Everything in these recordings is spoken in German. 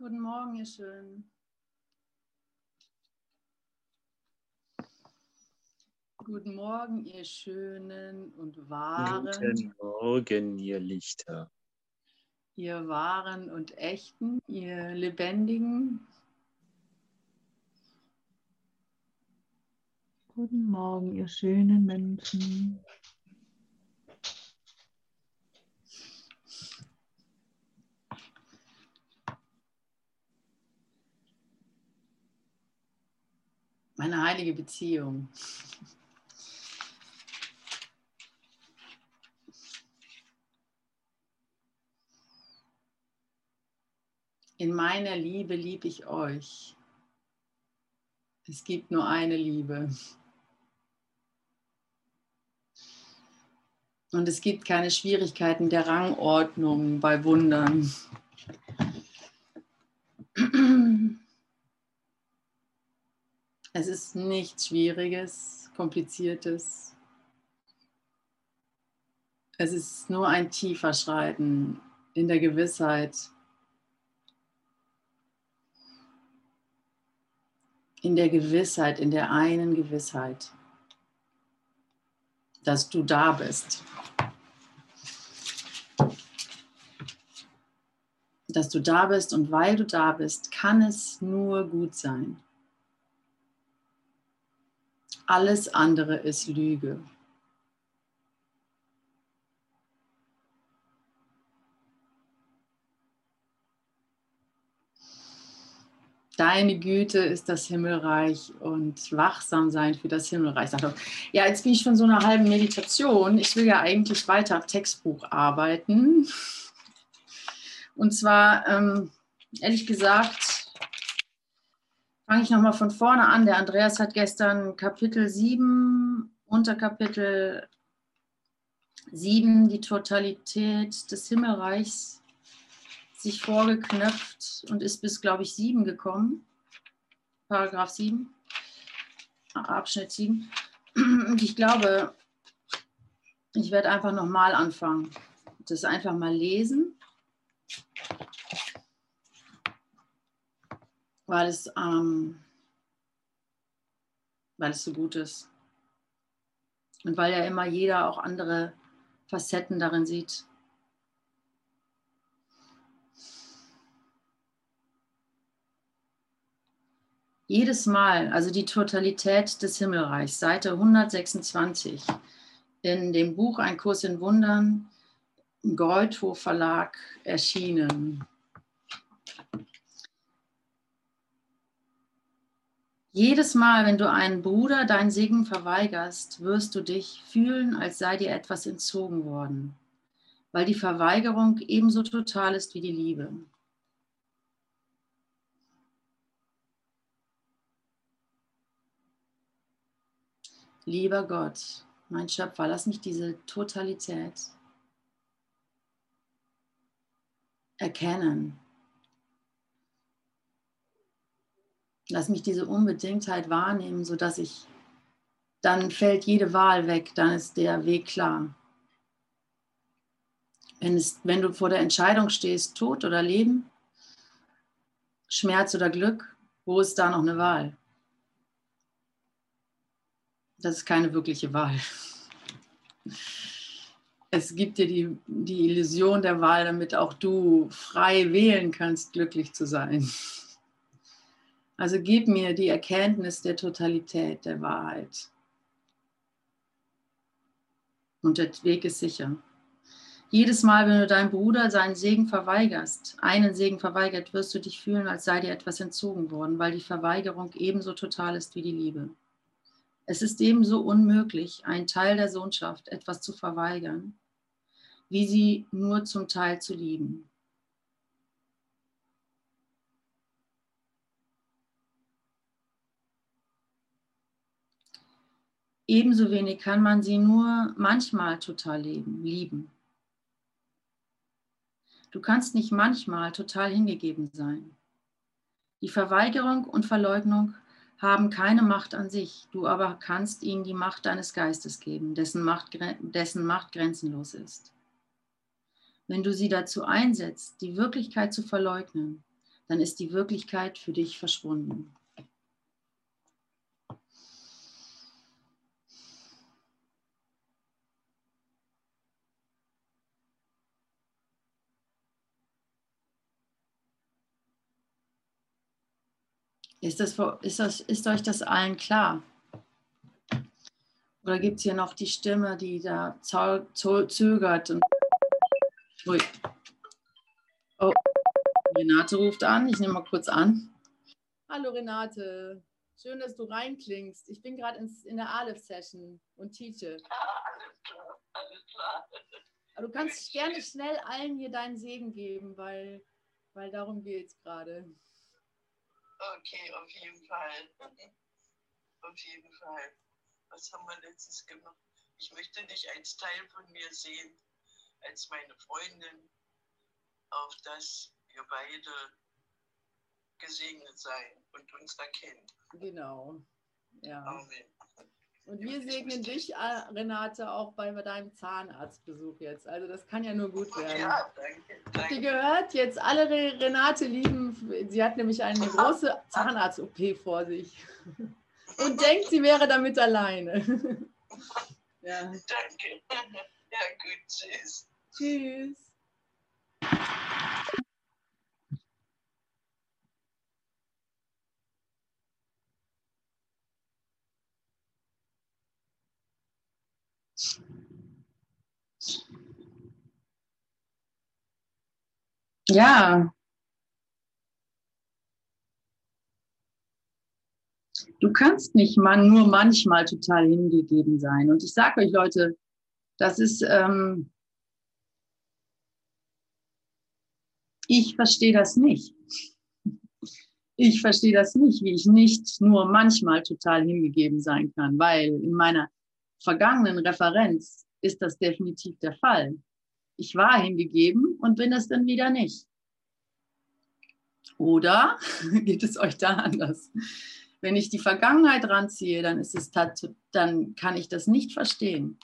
Guten Morgen, ihr Schönen. Guten Morgen, ihr Schönen und Wahren. Guten Morgen, ihr Lichter. Ihr Wahren und Echten, ihr Lebendigen. Guten Morgen, ihr schönen Menschen. Meine heilige Beziehung. In meiner Liebe liebe ich euch. Es gibt nur eine Liebe. Und es gibt keine Schwierigkeiten der Rangordnung bei Wundern. Es ist nichts Schwieriges, Kompliziertes. Es ist nur ein tiefer Schreiten in der Gewissheit, in der Gewissheit, in der einen Gewissheit, dass du da bist. Dass du da bist und weil du da bist, kann es nur gut sein. Alles andere ist Lüge. Deine Güte ist das Himmelreich und wachsam sein für das Himmelreich. Ja, jetzt bin ich von so einer halben Meditation. Ich will ja eigentlich weiter am Textbuch arbeiten. Und zwar, ähm, ehrlich gesagt, fange ich nochmal von vorne an. Der Andreas hat gestern Kapitel 7, Unterkapitel 7, die Totalität des Himmelreichs sich vorgeknöpft und ist bis, glaube ich, 7 gekommen. Paragraph 7, Abschnitt 7. Und ich glaube, ich werde einfach nochmal anfangen. Das einfach mal lesen. Weil es, ähm, weil es so gut ist. Und weil ja immer jeder auch andere Facetten darin sieht. Jedes Mal, also die Totalität des Himmelreichs, Seite 126 in dem Buch Ein Kurs in Wundern, im Verlag erschienen. Jedes Mal, wenn du einen Bruder deinen Segen verweigerst, wirst du dich fühlen, als sei dir etwas entzogen worden, weil die Verweigerung ebenso total ist wie die Liebe. Lieber Gott, mein Schöpfer, lass mich diese Totalität erkennen. Lass mich diese Unbedingtheit wahrnehmen, sodass ich, dann fällt jede Wahl weg, dann ist der Weg klar. Wenn, es, wenn du vor der Entscheidung stehst, Tod oder Leben, Schmerz oder Glück, wo ist da noch eine Wahl? Das ist keine wirkliche Wahl. Es gibt dir die, die Illusion der Wahl, damit auch du frei wählen kannst, glücklich zu sein. Also gib mir die Erkenntnis der Totalität, der Wahrheit. Und der Weg ist sicher. Jedes Mal, wenn du deinem Bruder seinen Segen verweigerst, einen Segen verweigert, wirst du dich fühlen, als sei dir etwas entzogen worden, weil die Verweigerung ebenso total ist wie die Liebe. Es ist ebenso unmöglich, einen Teil der Sohnschaft etwas zu verweigern, wie sie nur zum Teil zu lieben. Ebenso wenig kann man sie nur manchmal total leben, lieben. Du kannst nicht manchmal total hingegeben sein. Die Verweigerung und Verleugnung haben keine Macht an sich, du aber kannst ihnen die Macht deines Geistes geben, dessen Macht, dessen Macht grenzenlos ist. Wenn du sie dazu einsetzt, die Wirklichkeit zu verleugnen, dann ist die Wirklichkeit für dich verschwunden. Ist, das, ist, das, ist euch das allen klar? Oder gibt es hier noch die Stimme, die da zögert? Und Ui. Oh, Renate ruft an. Ich nehme mal kurz an. Hallo Renate, schön, dass du reinklingst. Ich bin gerade in der Aleph-Session und teache. Alles klar, alles klar. Aber du kannst gerne schnell allen hier deinen Segen geben, weil, weil darum geht es gerade. Okay, auf jeden Fall. Auf jeden Fall. Was haben wir letztens gemacht? Ich möchte dich als Teil von mir sehen, als meine Freundin, auf dass wir beide gesegnet sein und uns erkennen. Genau. Ja. Amen. Und wir segnen dich, äh, Renate, auch bei deinem Zahnarztbesuch jetzt. Also das kann ja nur gut werden. Ja, danke. Habt ihr danke. gehört? Jetzt alle Renate lieben. Sie hat nämlich eine große Zahnarzt-OP vor sich. Und denkt, sie wäre damit alleine. Ja. Danke. Ja, gut, tschüss. Tschüss. Ja. Du kannst nicht man, nur manchmal total hingegeben sein. Und ich sage euch, Leute, das ist, ähm, ich verstehe das nicht. Ich verstehe das nicht, wie ich nicht nur manchmal total hingegeben sein kann, weil in meiner vergangenen Referenz ist das definitiv der Fall. Ich war hingegeben und bin es dann wieder nicht. Oder geht es euch da anders? Wenn ich die Vergangenheit ranziehe, dann ist es dann kann ich das nicht verstehen.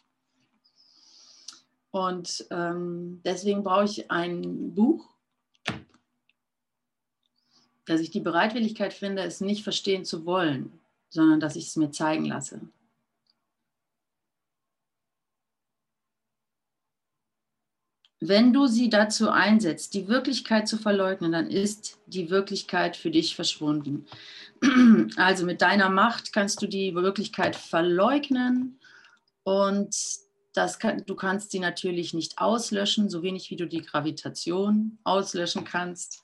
Und ähm, deswegen brauche ich ein Buch, dass ich die Bereitwilligkeit finde, es nicht verstehen zu wollen, sondern dass ich es mir zeigen lasse. Wenn du sie dazu einsetzt, die Wirklichkeit zu verleugnen, dann ist die Wirklichkeit für dich verschwunden. Also mit deiner Macht kannst du die Wirklichkeit verleugnen und das kann, du kannst sie natürlich nicht auslöschen, so wenig wie du die Gravitation auslöschen kannst.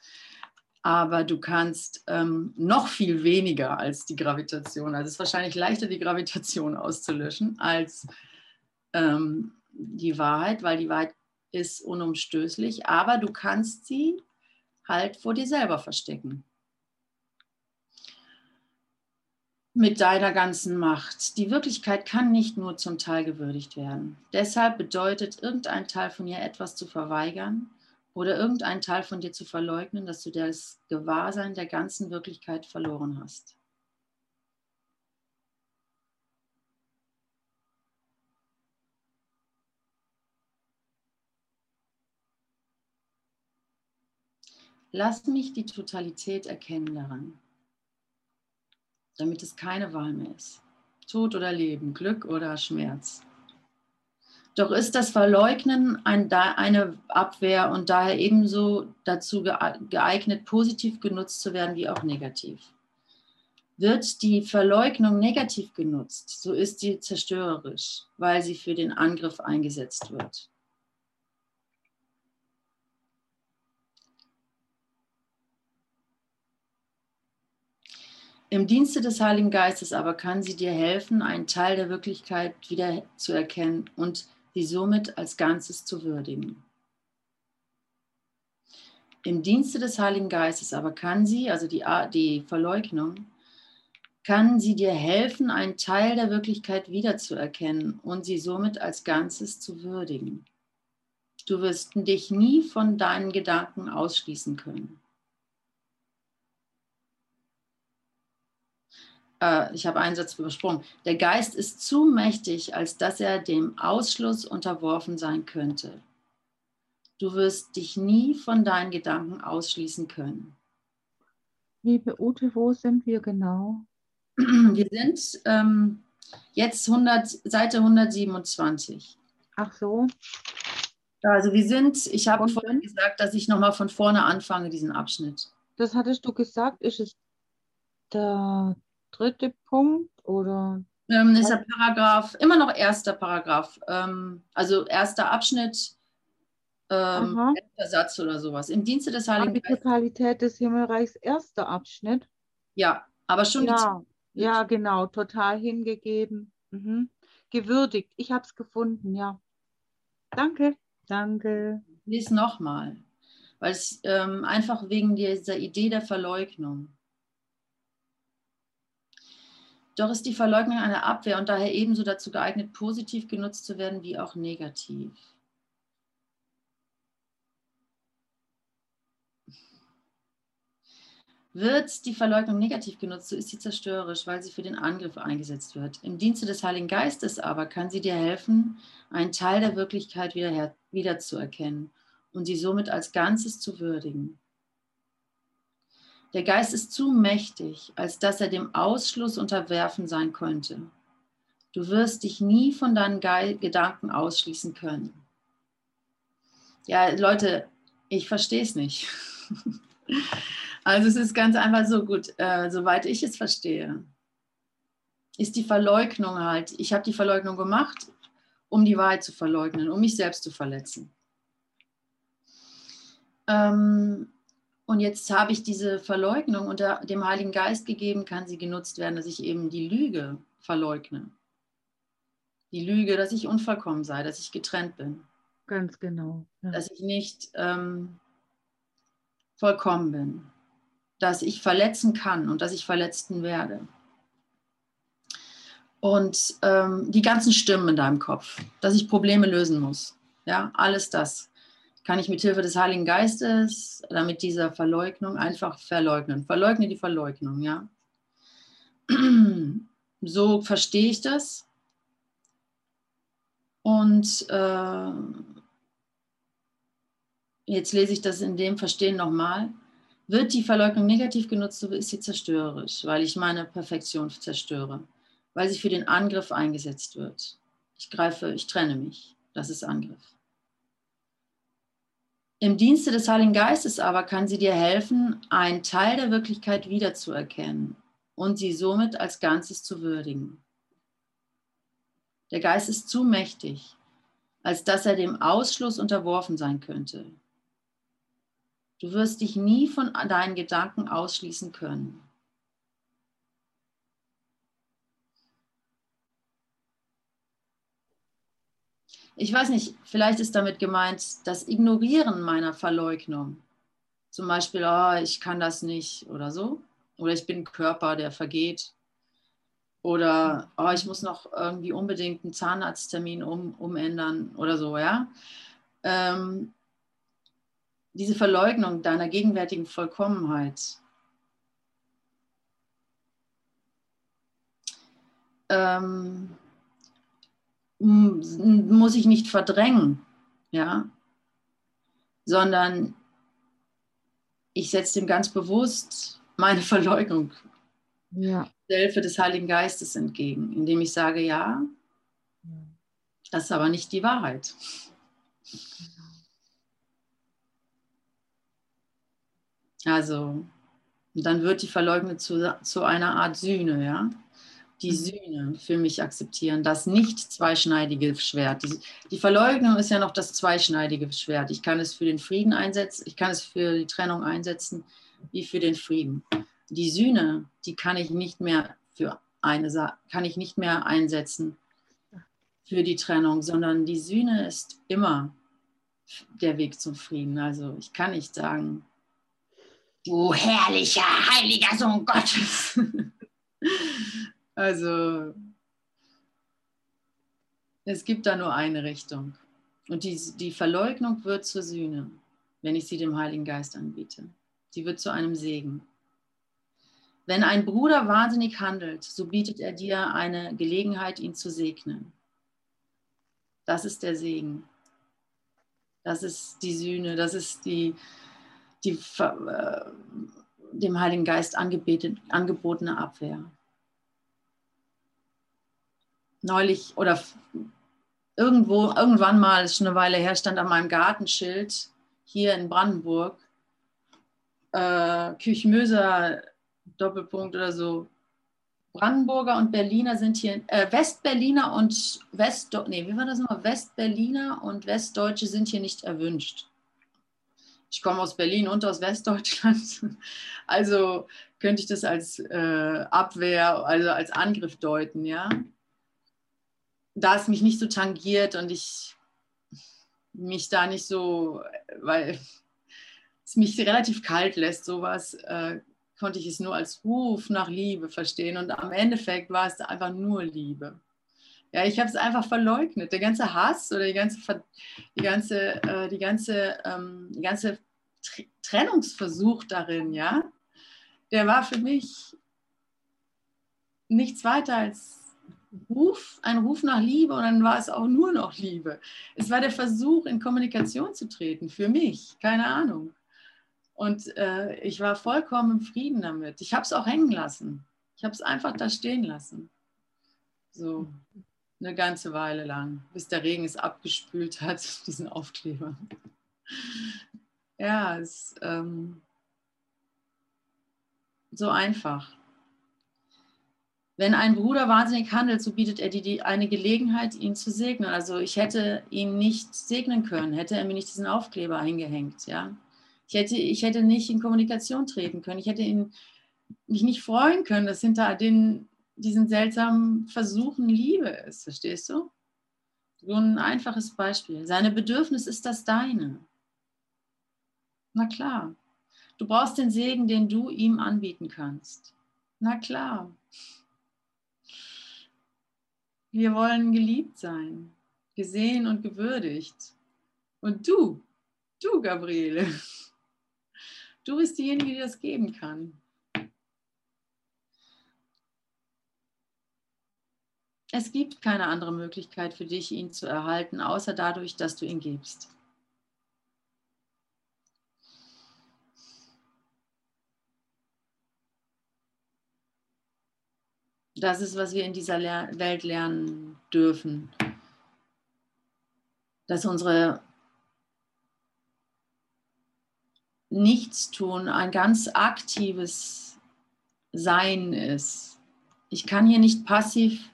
Aber du kannst ähm, noch viel weniger als die Gravitation. Also es ist wahrscheinlich leichter, die Gravitation auszulöschen als ähm, die Wahrheit, weil die Wahrheit ist unumstößlich. Aber du kannst sie halt vor dir selber verstecken. mit deiner ganzen Macht. Die Wirklichkeit kann nicht nur zum Teil gewürdigt werden. Deshalb bedeutet irgendein Teil von ihr etwas zu verweigern oder irgendein Teil von dir zu verleugnen, dass du das Gewahrsein der ganzen Wirklichkeit verloren hast. Lass mich die Totalität erkennen daran damit es keine Wahl mehr ist. Tod oder Leben, Glück oder Schmerz. Doch ist das Verleugnen ein, eine Abwehr und daher ebenso dazu geeignet, positiv genutzt zu werden wie auch negativ. Wird die Verleugnung negativ genutzt, so ist sie zerstörerisch, weil sie für den Angriff eingesetzt wird. Im Dienste des Heiligen Geistes aber kann sie dir helfen, einen Teil der Wirklichkeit wieder zu erkennen und sie somit als Ganzes zu würdigen. Im Dienste des Heiligen Geistes aber kann sie, also die, die Verleugnung, kann sie dir helfen, einen Teil der Wirklichkeit wiederzuerkennen und sie somit als Ganzes zu würdigen. Du wirst dich nie von deinen Gedanken ausschließen können. Äh, ich habe einen Satz übersprungen, der Geist ist zu mächtig, als dass er dem Ausschluss unterworfen sein könnte. Du wirst dich nie von deinen Gedanken ausschließen können. Liebe Ute, wo sind wir genau? Wir sind ähm, jetzt 100, Seite 127. Ach so, Also wir sind, ich habe vorhin gesagt, dass ich nochmal von vorne anfange, diesen Abschnitt. das hattest du gesagt. Ist es der dritte Punkt oder? Ähm, ist der Paragraph, immer noch erster Paragraph, ähm, also erster Abschnitt, ähm, erster Satz oder sowas. Im Dienste des Ah, Heiligen die Geistes. Totalität des Himmelreichs, erster Abschnitt. Ja, aber schon die Ja, ja, genau, total hingegeben. Mhm. Gewürdigt. Ich habe es gefunden, ja. Danke, danke. Lies nochmal, weil es ähm, einfach wegen dieser Idee der Verleugnung. Doch ist die Verleugnung eine Abwehr und daher ebenso dazu geeignet, positiv genutzt zu werden wie auch negativ. Wird die Verleugnung negativ genutzt, so ist sie zerstörerisch, weil sie für den Angriff eingesetzt wird. Im Dienste des Heiligen Geistes aber kann sie dir helfen, einen Teil der Wirklichkeit wieder, wiederzuerkennen und sie somit als Ganzes zu würdigen. Der Geist ist zu mächtig, als dass er dem Ausschluss unterwerfen sein könnte. Du wirst dich nie von deinen Ge Gedanken ausschließen können. Ja, Leute, ich verstehe es nicht. Also es ist ganz einfach so gut, äh, soweit ich es verstehe, ist die Verleugnung halt, ich habe die Verleugnung gemacht, um die Wahrheit zu verleugnen, um mich selbst zu verletzen. Ähm, und jetzt habe ich diese Verleugnung unter dem Heiligen Geist gegeben, kann sie genutzt werden, dass ich eben die Lüge verleugne. Die Lüge, dass ich unvollkommen sei, dass ich getrennt bin, Ganz genau. Ja. dass ich nicht ähm, vollkommen bin, dass ich verletzen kann und dass ich verletzten werde. Und ähm, die ganzen Stimmen in deinem Kopf, dass ich Probleme lösen muss. Ja, alles das kann ich mit Hilfe des Heiligen Geistes oder mit dieser Verleugnung einfach verleugnen. Verleugne die Verleugnung, ja. So verstehe ich das. Und äh, jetzt lese ich das in dem Verstehen nochmal. Wird die Verleugnung negativ genutzt, so ist sie zerstörerisch, weil ich meine Perfektion zerstöre, weil sie für den Angriff eingesetzt wird. Ich greife, ich trenne mich. Das ist Angriff. Im Dienste des Heiligen Geistes aber kann sie dir helfen, einen Teil der Wirklichkeit wiederzuerkennen und sie somit als Ganzes zu würdigen. Der Geist ist zu mächtig, als dass er dem Ausschluss unterworfen sein könnte. Du wirst dich nie von deinen Gedanken ausschließen können. Ich weiß nicht, vielleicht ist damit gemeint, das Ignorieren meiner Verleugnung. Zum Beispiel, oh, ich kann das nicht oder so. Oder ich bin ein Körper, der vergeht. Oder oh, ich muss noch irgendwie unbedingt einen Zahnarzttermin um, umändern oder so, ja. Ähm, diese Verleugnung deiner gegenwärtigen Vollkommenheit ähm, muss ich nicht verdrängen, ja, sondern ich setze dem ganz bewusst meine Verleugnung Ja. der Hilfe des Heiligen Geistes entgegen, indem ich sage, ja, das ist aber nicht die Wahrheit. Also, dann wird die Verleugnung zu, zu einer Art Sühne, ja. Die Sühne für mich akzeptieren, das nicht zweischneidige Schwert. Die, die Verleugnung ist ja noch das zweischneidige Schwert. Ich kann es für den Frieden einsetzen, ich kann es für die Trennung einsetzen, wie für den Frieden. Die Sühne, die kann ich nicht mehr für eine kann ich nicht mehr einsetzen für die Trennung, sondern die Sühne ist immer der Weg zum Frieden. Also ich kann nicht sagen, du herrlicher, heiliger Sohn Gottes. also es gibt da nur eine Richtung. Und die, die Verleugnung wird zur Sühne, wenn ich sie dem Heiligen Geist anbiete. Sie wird zu einem Segen. Wenn ein Bruder wahnsinnig handelt, so bietet er dir eine Gelegenheit, ihn zu segnen. Das ist der Segen. Das ist die Sühne, das ist die, die, dem Heiligen Geist angebotene Abwehr. Neulich oder irgendwo, irgendwann mal, ist schon eine Weile her, stand an meinem Gartenschild hier in Brandenburg, äh, Küchmöser Doppelpunkt oder so. Brandenburger und Berliner sind hier, äh, Westberliner und West, nee, wie war das nochmal? Westberliner und Westdeutsche sind hier nicht erwünscht. Ich komme aus Berlin und aus Westdeutschland. Also könnte ich das als äh, Abwehr, also als Angriff deuten, ja. Da es mich nicht so tangiert und ich mich da nicht so, weil es mich relativ kalt lässt, sowas, äh, konnte ich es nur als Ruf nach Liebe verstehen. Und am Endeffekt war es einfach nur Liebe. Ja, ich habe es einfach verleugnet. Der ganze Hass oder die ganze, die ganze, äh, die ganze, ähm, die ganze Trennungsversuch darin, ja, der war für mich nichts weiter als Ruf, ein Ruf nach Liebe und dann war es auch nur noch Liebe. Es war der Versuch, in Kommunikation zu treten, für mich, keine Ahnung. Und äh, ich war vollkommen im Frieden damit. Ich habe es auch hängen lassen. Ich habe es einfach da stehen lassen. So eine ganze Weile lang, bis der Regen es abgespült hat, diesen Aufkleber. Ja, es ist ähm, so einfach. Wenn ein Bruder wahnsinnig handelt, so bietet er dir eine Gelegenheit, ihn zu segnen. Also ich hätte ihn nicht segnen können, hätte er mir nicht diesen Aufkleber eingehängt. Ja? Ich, hätte, ich hätte nicht in Kommunikation treten können. Ich hätte ihn, mich nicht freuen können, dass hinter den, diesen seltsamen Versuchen Liebe ist. Verstehst du? So ein einfaches Beispiel. Seine Bedürfnis ist das deine. Na klar. Du brauchst den Segen, den du ihm anbieten kannst. Na klar. Wir wollen geliebt sein, gesehen und gewürdigt. Und du, du, Gabriele, du bist diejenige, die das geben kann. Es gibt keine andere Möglichkeit für dich, ihn zu erhalten, außer dadurch, dass du ihn gibst. Das ist, was wir in dieser Welt lernen dürfen. Dass unsere Nichtstun ein ganz aktives Sein ist. Ich kann hier nicht passiv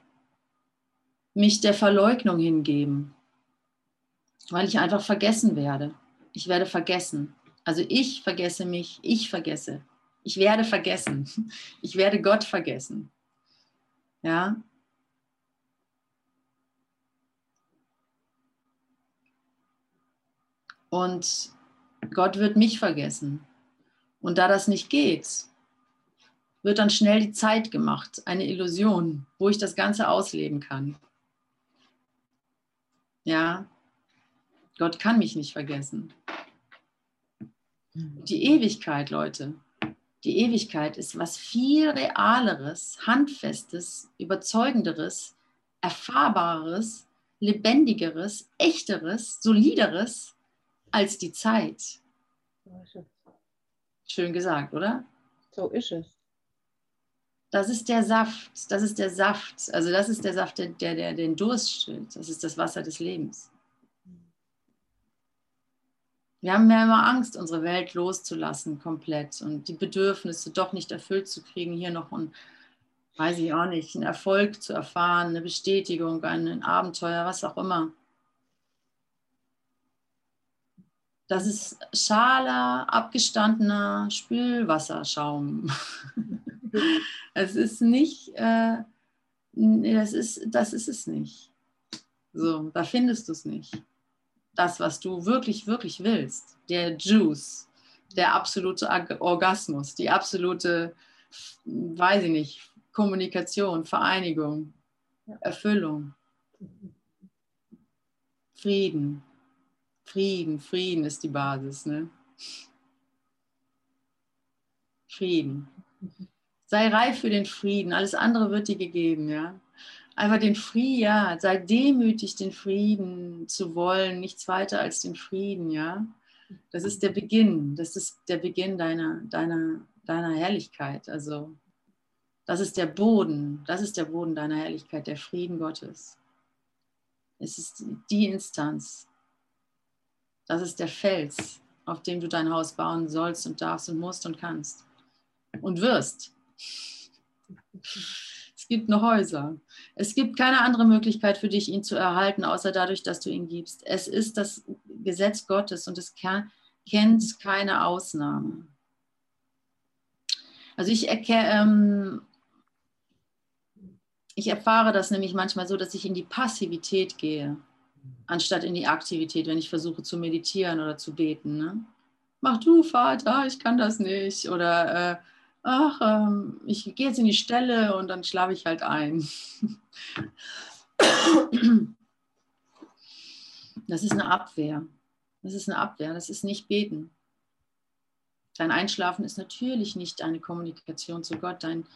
mich der Verleugnung hingeben, weil ich einfach vergessen werde. Ich werde vergessen. Also ich vergesse mich, ich vergesse. Ich werde vergessen. Ich werde Gott vergessen. Ja. Und Gott wird mich vergessen. Und da das nicht geht, wird dann schnell die Zeit gemacht, eine Illusion, wo ich das Ganze ausleben kann. Ja, Gott kann mich nicht vergessen. Die Ewigkeit, Leute, die Ewigkeit ist was viel realeres, handfestes, überzeugenderes, erfahrbares, lebendigeres, echteres, solideres als die Zeit. Schön gesagt, oder? So ist es. Das ist der Saft, das ist der Saft, also das ist der Saft, der, der, der den Durst stillt. Das ist das Wasser des Lebens. Wir haben ja immer Angst, unsere Welt loszulassen komplett und die Bedürfnisse doch nicht erfüllt zu kriegen, hier noch ein, weiß ich auch nicht, einen Erfolg zu erfahren, eine Bestätigung, ein Abenteuer, was auch immer. Das ist schaler, abgestandener Spülwasserschaum. es ist nicht, äh, das, ist, das ist es nicht. So, da findest du es nicht das, was du wirklich, wirklich willst. Der Juice, der absolute Orgasmus, die absolute, weiß ich nicht, Kommunikation, Vereinigung, Erfüllung. Frieden. Frieden, Frieden ist die Basis. Ne? Frieden. Sei reif für den Frieden, alles andere wird dir gegeben, ja einfach den Frieden, ja, sei demütig, den Frieden zu wollen, nichts weiter als den Frieden, ja. Das ist der Beginn, das ist der Beginn deiner, deiner, deiner Herrlichkeit. Also das ist der Boden, das ist der Boden deiner Herrlichkeit, der Frieden Gottes. Es ist die Instanz. Das ist der Fels, auf dem du dein Haus bauen sollst und darfst und musst und kannst und wirst. Es gibt noch Häuser. Es gibt keine andere Möglichkeit für dich, ihn zu erhalten, außer dadurch, dass du ihn gibst. Es ist das Gesetz Gottes und es kennt keine Ausnahme. Also ich, ähm, ich erfahre das nämlich manchmal so, dass ich in die Passivität gehe, anstatt in die Aktivität, wenn ich versuche zu meditieren oder zu beten. Ne? Mach du, Vater, ich kann das nicht. Oder äh, ach, ähm, ich gehe jetzt in die Stelle und dann schlafe ich halt ein. Das ist eine Abwehr. Das ist eine Abwehr, das ist nicht beten. Dein Einschlafen ist natürlich nicht eine Kommunikation zu Gott, dein,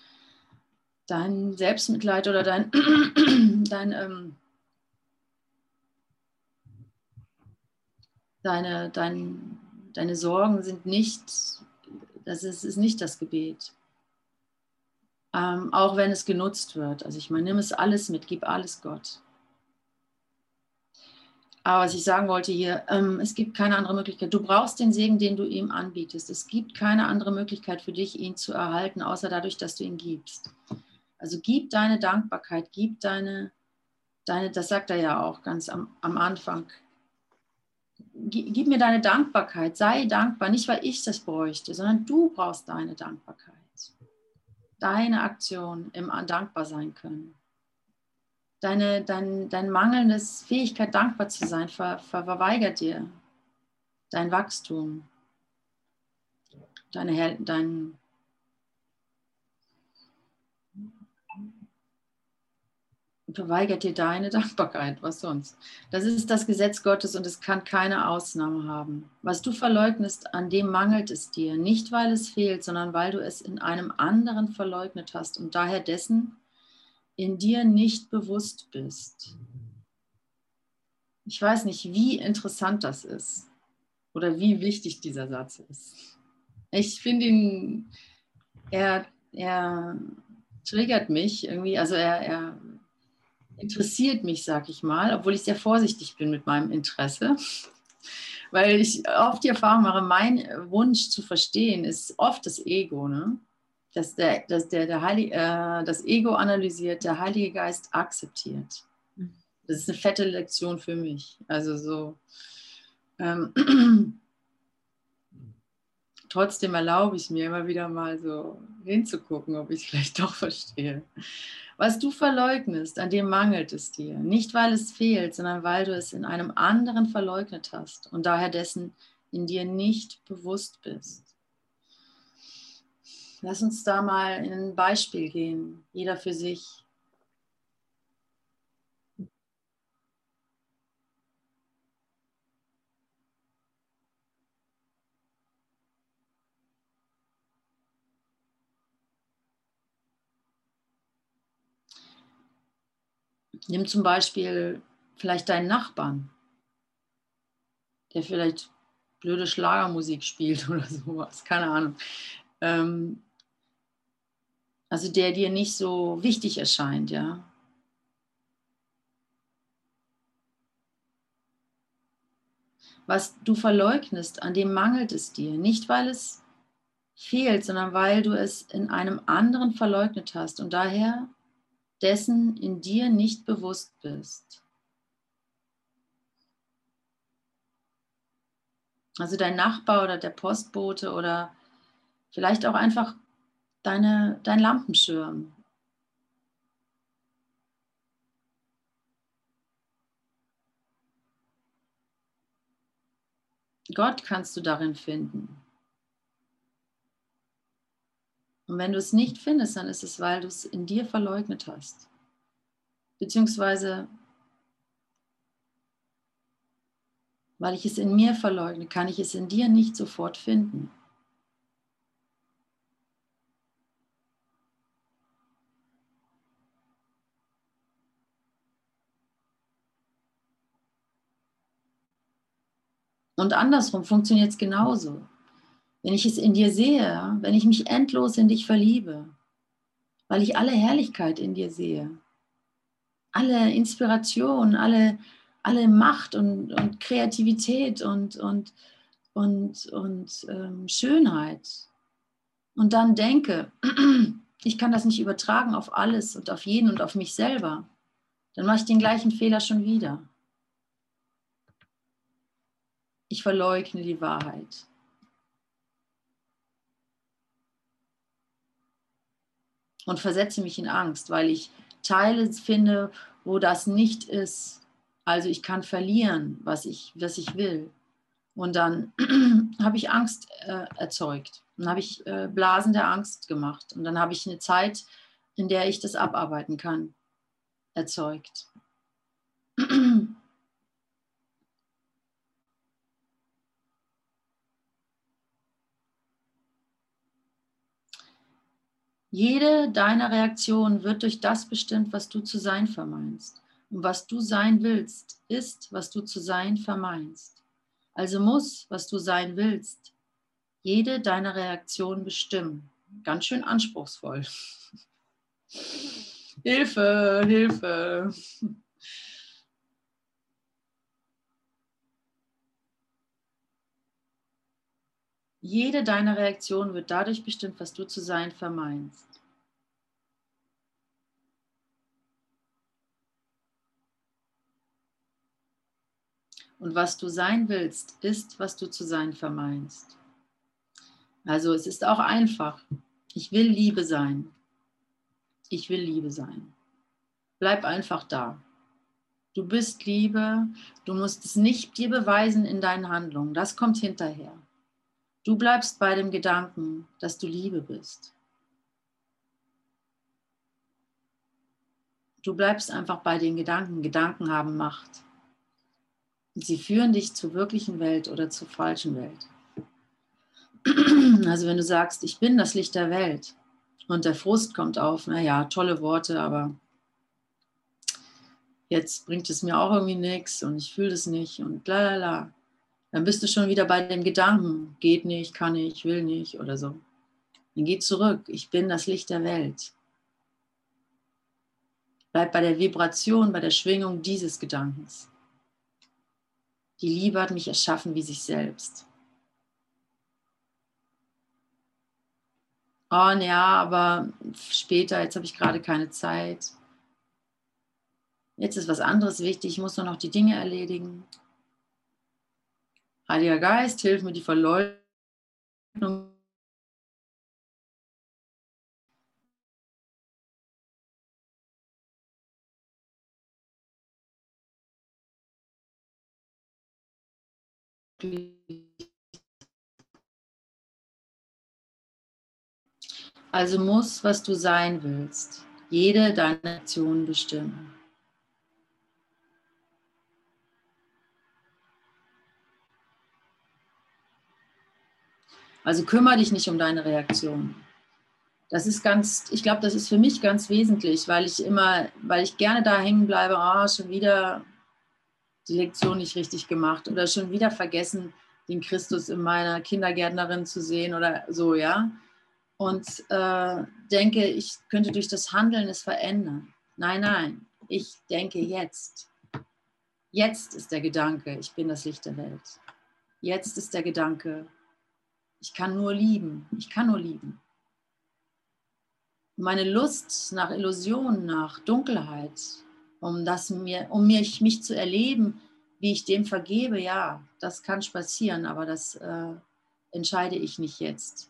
dein Selbstmitleid oder dein, dein ähm, deine, dein, deine Sorgen sind nicht das ist, ist nicht das Gebet. Ähm, auch wenn es genutzt wird. Also ich meine, nimm es alles mit, gib alles Gott. Aber was ich sagen wollte hier, ähm, es gibt keine andere Möglichkeit. Du brauchst den Segen, den du ihm anbietest. Es gibt keine andere Möglichkeit für dich, ihn zu erhalten, außer dadurch, dass du ihn gibst. Also gib deine Dankbarkeit, gib deine, deine das sagt er ja auch ganz am, am Anfang, gib mir deine Dankbarkeit, sei dankbar, nicht weil ich das bräuchte, sondern du brauchst deine Dankbarkeit. Deine Aktion im Dankbar sein können. Deine, dein, dein mangelndes Fähigkeit, dankbar zu sein, ver, ver, verweigert dir dein Wachstum, deine, dein, verweigert dir deine Dankbarkeit, was sonst? Das ist das Gesetz Gottes und es kann keine Ausnahme haben. Was du verleugnest, an dem mangelt es dir, nicht weil es fehlt, sondern weil du es in einem anderen verleugnet hast und daher dessen in dir nicht bewusst bist. Ich weiß nicht, wie interessant das ist oder wie wichtig dieser Satz ist. Ich finde ihn, er, er triggert mich irgendwie, also er, er interessiert mich, sag ich mal, obwohl ich sehr vorsichtig bin mit meinem Interesse. Weil ich oft die Erfahrung mache, mein Wunsch zu verstehen ist oft das Ego. Ne? Dass, der, dass der, der Heilige, äh, das Ego analysiert, der Heilige Geist akzeptiert. Das ist eine fette Lektion für mich. Also so. Ähm, trotzdem erlaube ich mir immer wieder mal so hinzugucken, ob ich es vielleicht doch verstehe. Was du verleugnest, an dem mangelt es dir. Nicht, weil es fehlt, sondern weil du es in einem anderen verleugnet hast und daher dessen in dir nicht bewusst bist. Lass uns da mal in ein Beispiel gehen, jeder für sich. Nimm zum Beispiel vielleicht deinen Nachbarn, der vielleicht blöde Schlagermusik spielt oder sowas, keine Ahnung. Ähm, also der dir nicht so wichtig erscheint, ja. Was du verleugnest, an dem mangelt es dir. Nicht, weil es fehlt, sondern weil du es in einem anderen verleugnet hast und daher dessen in dir nicht bewusst bist. Also dein Nachbar oder der Postbote oder vielleicht auch einfach deine, dein Lampenschirm. Gott kannst du darin finden. Und wenn du es nicht findest, dann ist es, weil du es in dir verleugnet hast. Beziehungsweise, weil ich es in mir verleugne, kann ich es in dir nicht sofort finden. Und andersrum funktioniert es genauso. Wenn ich es in dir sehe, wenn ich mich endlos in dich verliebe, weil ich alle Herrlichkeit in dir sehe, alle Inspiration, alle, alle Macht und, und Kreativität und, und, und, und ähm, Schönheit. Und dann denke, ich kann das nicht übertragen auf alles und auf jeden und auf mich selber, dann mache ich den gleichen Fehler schon wieder. Ich verleugne die Wahrheit. Und versetze mich in Angst, weil ich Teile finde, wo das nicht ist. Also ich kann verlieren, was ich, was ich will. Und dann habe ich Angst äh, erzeugt. Dann habe ich äh, Blasen der Angst gemacht. Und dann habe ich eine Zeit, in der ich das abarbeiten kann, erzeugt. Jede deiner Reaktionen wird durch das bestimmt, was du zu sein vermeinst. Und was du sein willst, ist, was du zu sein vermeinst. Also muss, was du sein willst, jede deiner Reaktionen bestimmen. Ganz schön anspruchsvoll. Hilfe, Hilfe. Jede deiner Reaktionen wird dadurch bestimmt, was du zu sein vermeinst. Und was du sein willst, ist, was du zu sein vermeinst. Also es ist auch einfach. Ich will Liebe sein. Ich will Liebe sein. Bleib einfach da. Du bist Liebe. Du musst es nicht dir beweisen in deinen Handlungen. Das kommt hinterher. Du bleibst bei dem Gedanken, dass du Liebe bist. Du bleibst einfach bei den Gedanken. Gedanken haben Macht. Und sie führen dich zur wirklichen Welt oder zur falschen Welt. Also wenn du sagst, ich bin das Licht der Welt und der Frust kommt auf, naja, tolle Worte, aber jetzt bringt es mir auch irgendwie nichts und ich fühle es nicht und la la la. Dann bist du schon wieder bei dem Gedanken, geht nicht, kann nicht, will nicht oder so. Dann geh zurück, ich bin das Licht der Welt. Bleib bei der Vibration, bei der Schwingung dieses Gedankens. Die Liebe hat mich erschaffen wie sich selbst. Oh ja, aber später, jetzt habe ich gerade keine Zeit. Jetzt ist was anderes wichtig, ich muss nur noch die Dinge erledigen. Heiliger Geist, hilf mir die Verleugnung Also muss, was du sein willst, jede deiner Aktionen bestimmen. Also kümmere dich nicht um deine Reaktion. Das ist ganz, ich glaube, das ist für mich ganz wesentlich, weil ich immer, weil ich gerne da hängen bleibe, oh, schon wieder die Lektion nicht richtig gemacht oder schon wieder vergessen, den Christus in meiner Kindergärtnerin zu sehen oder so, ja. Und äh, denke, ich könnte durch das Handeln es verändern. Nein, nein, ich denke jetzt. Jetzt ist der Gedanke, ich bin das Licht der Welt. Jetzt ist der Gedanke, ich kann nur lieben. Ich kann nur lieben. Meine Lust nach Illusion, nach Dunkelheit, um, das mir, um mich, mich zu erleben, wie ich dem vergebe, ja, das kann passieren, aber das äh, entscheide ich nicht jetzt.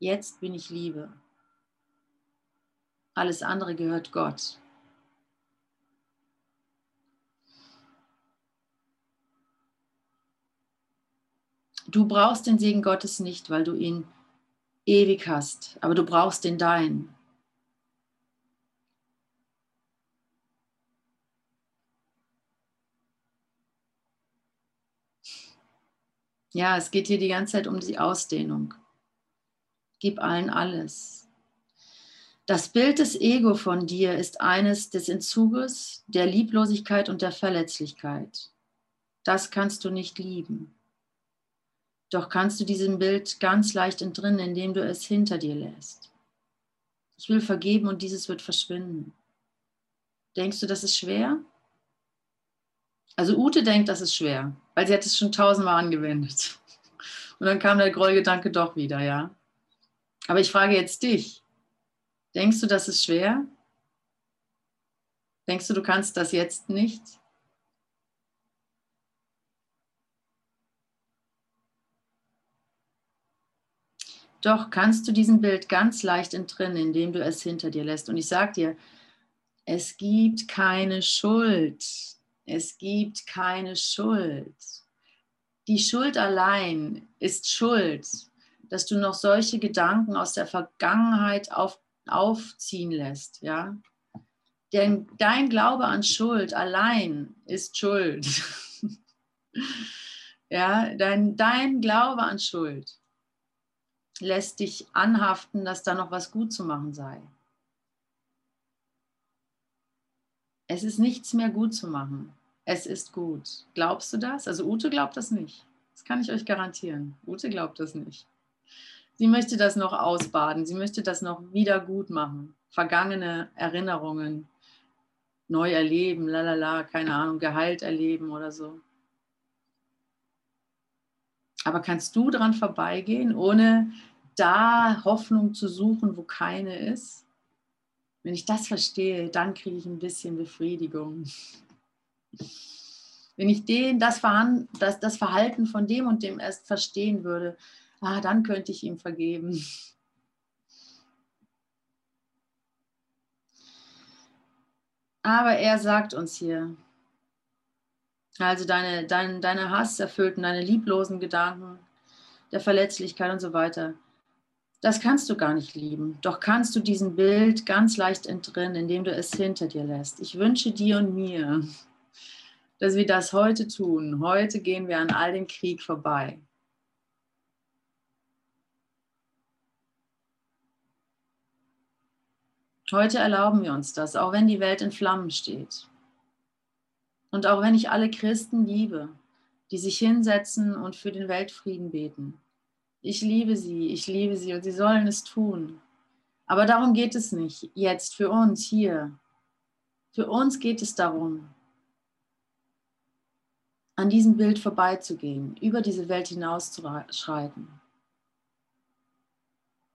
Jetzt bin ich Liebe. Alles andere gehört Gott. Du brauchst den Segen Gottes nicht, weil du ihn ewig hast, aber du brauchst den dein. Ja, es geht hier die ganze Zeit um die Ausdehnung. Gib allen alles. Das Bild des Ego von dir ist eines des Entzuges, der Lieblosigkeit und der Verletzlichkeit. Das kannst du nicht lieben. Doch kannst du diesem Bild ganz leicht entrinnen, indem du es hinter dir lässt. Ich will vergeben und dieses wird verschwinden. Denkst du, das ist schwer? Also Ute denkt, das ist schwer, weil sie hat es schon tausendmal angewendet. Und dann kam der Grollgedanke doch wieder, ja. Aber ich frage jetzt dich, denkst du, das ist schwer? Denkst du, du kannst das jetzt nicht? Doch kannst du diesem Bild ganz leicht entrinnen, indem du es hinter dir lässt. Und ich sage dir, es gibt keine Schuld. Es gibt keine Schuld. Die Schuld allein ist Schuld, dass du noch solche Gedanken aus der Vergangenheit auf, aufziehen lässt. Ja? Denn dein Glaube an Schuld allein ist Schuld. ja, dein, dein Glaube an Schuld lässt dich anhaften, dass da noch was gut zu machen sei. Es ist nichts mehr gut zu machen. Es ist gut. Glaubst du das? Also Ute glaubt das nicht. Das kann ich euch garantieren. Ute glaubt das nicht. Sie möchte das noch ausbaden. Sie möchte das noch wieder gut machen. Vergangene Erinnerungen neu erleben, lalala, keine Ahnung, geheilt erleben oder so. Aber kannst du dran vorbeigehen, ohne da Hoffnung zu suchen, wo keine ist? Wenn ich das verstehe, dann kriege ich ein bisschen Befriedigung. Wenn ich den, das, Verhalten, das, das Verhalten von dem und dem erst verstehen würde, ah, dann könnte ich ihm vergeben. Aber er sagt uns hier, also deine, deine, deine hasserfüllten, deine lieblosen Gedanken der Verletzlichkeit und so weiter, das kannst du gar nicht lieben. Doch kannst du diesem Bild ganz leicht entrinnen, indem du es hinter dir lässt. Ich wünsche dir und mir, dass wir das heute tun. Heute gehen wir an all dem Krieg vorbei. Heute erlauben wir uns das, auch wenn die Welt in Flammen steht. Und auch wenn ich alle Christen liebe, die sich hinsetzen und für den Weltfrieden beten. Ich liebe sie, ich liebe sie und sie sollen es tun. Aber darum geht es nicht jetzt für uns hier. Für uns geht es darum, an diesem Bild vorbeizugehen, über diese Welt hinauszuschreiten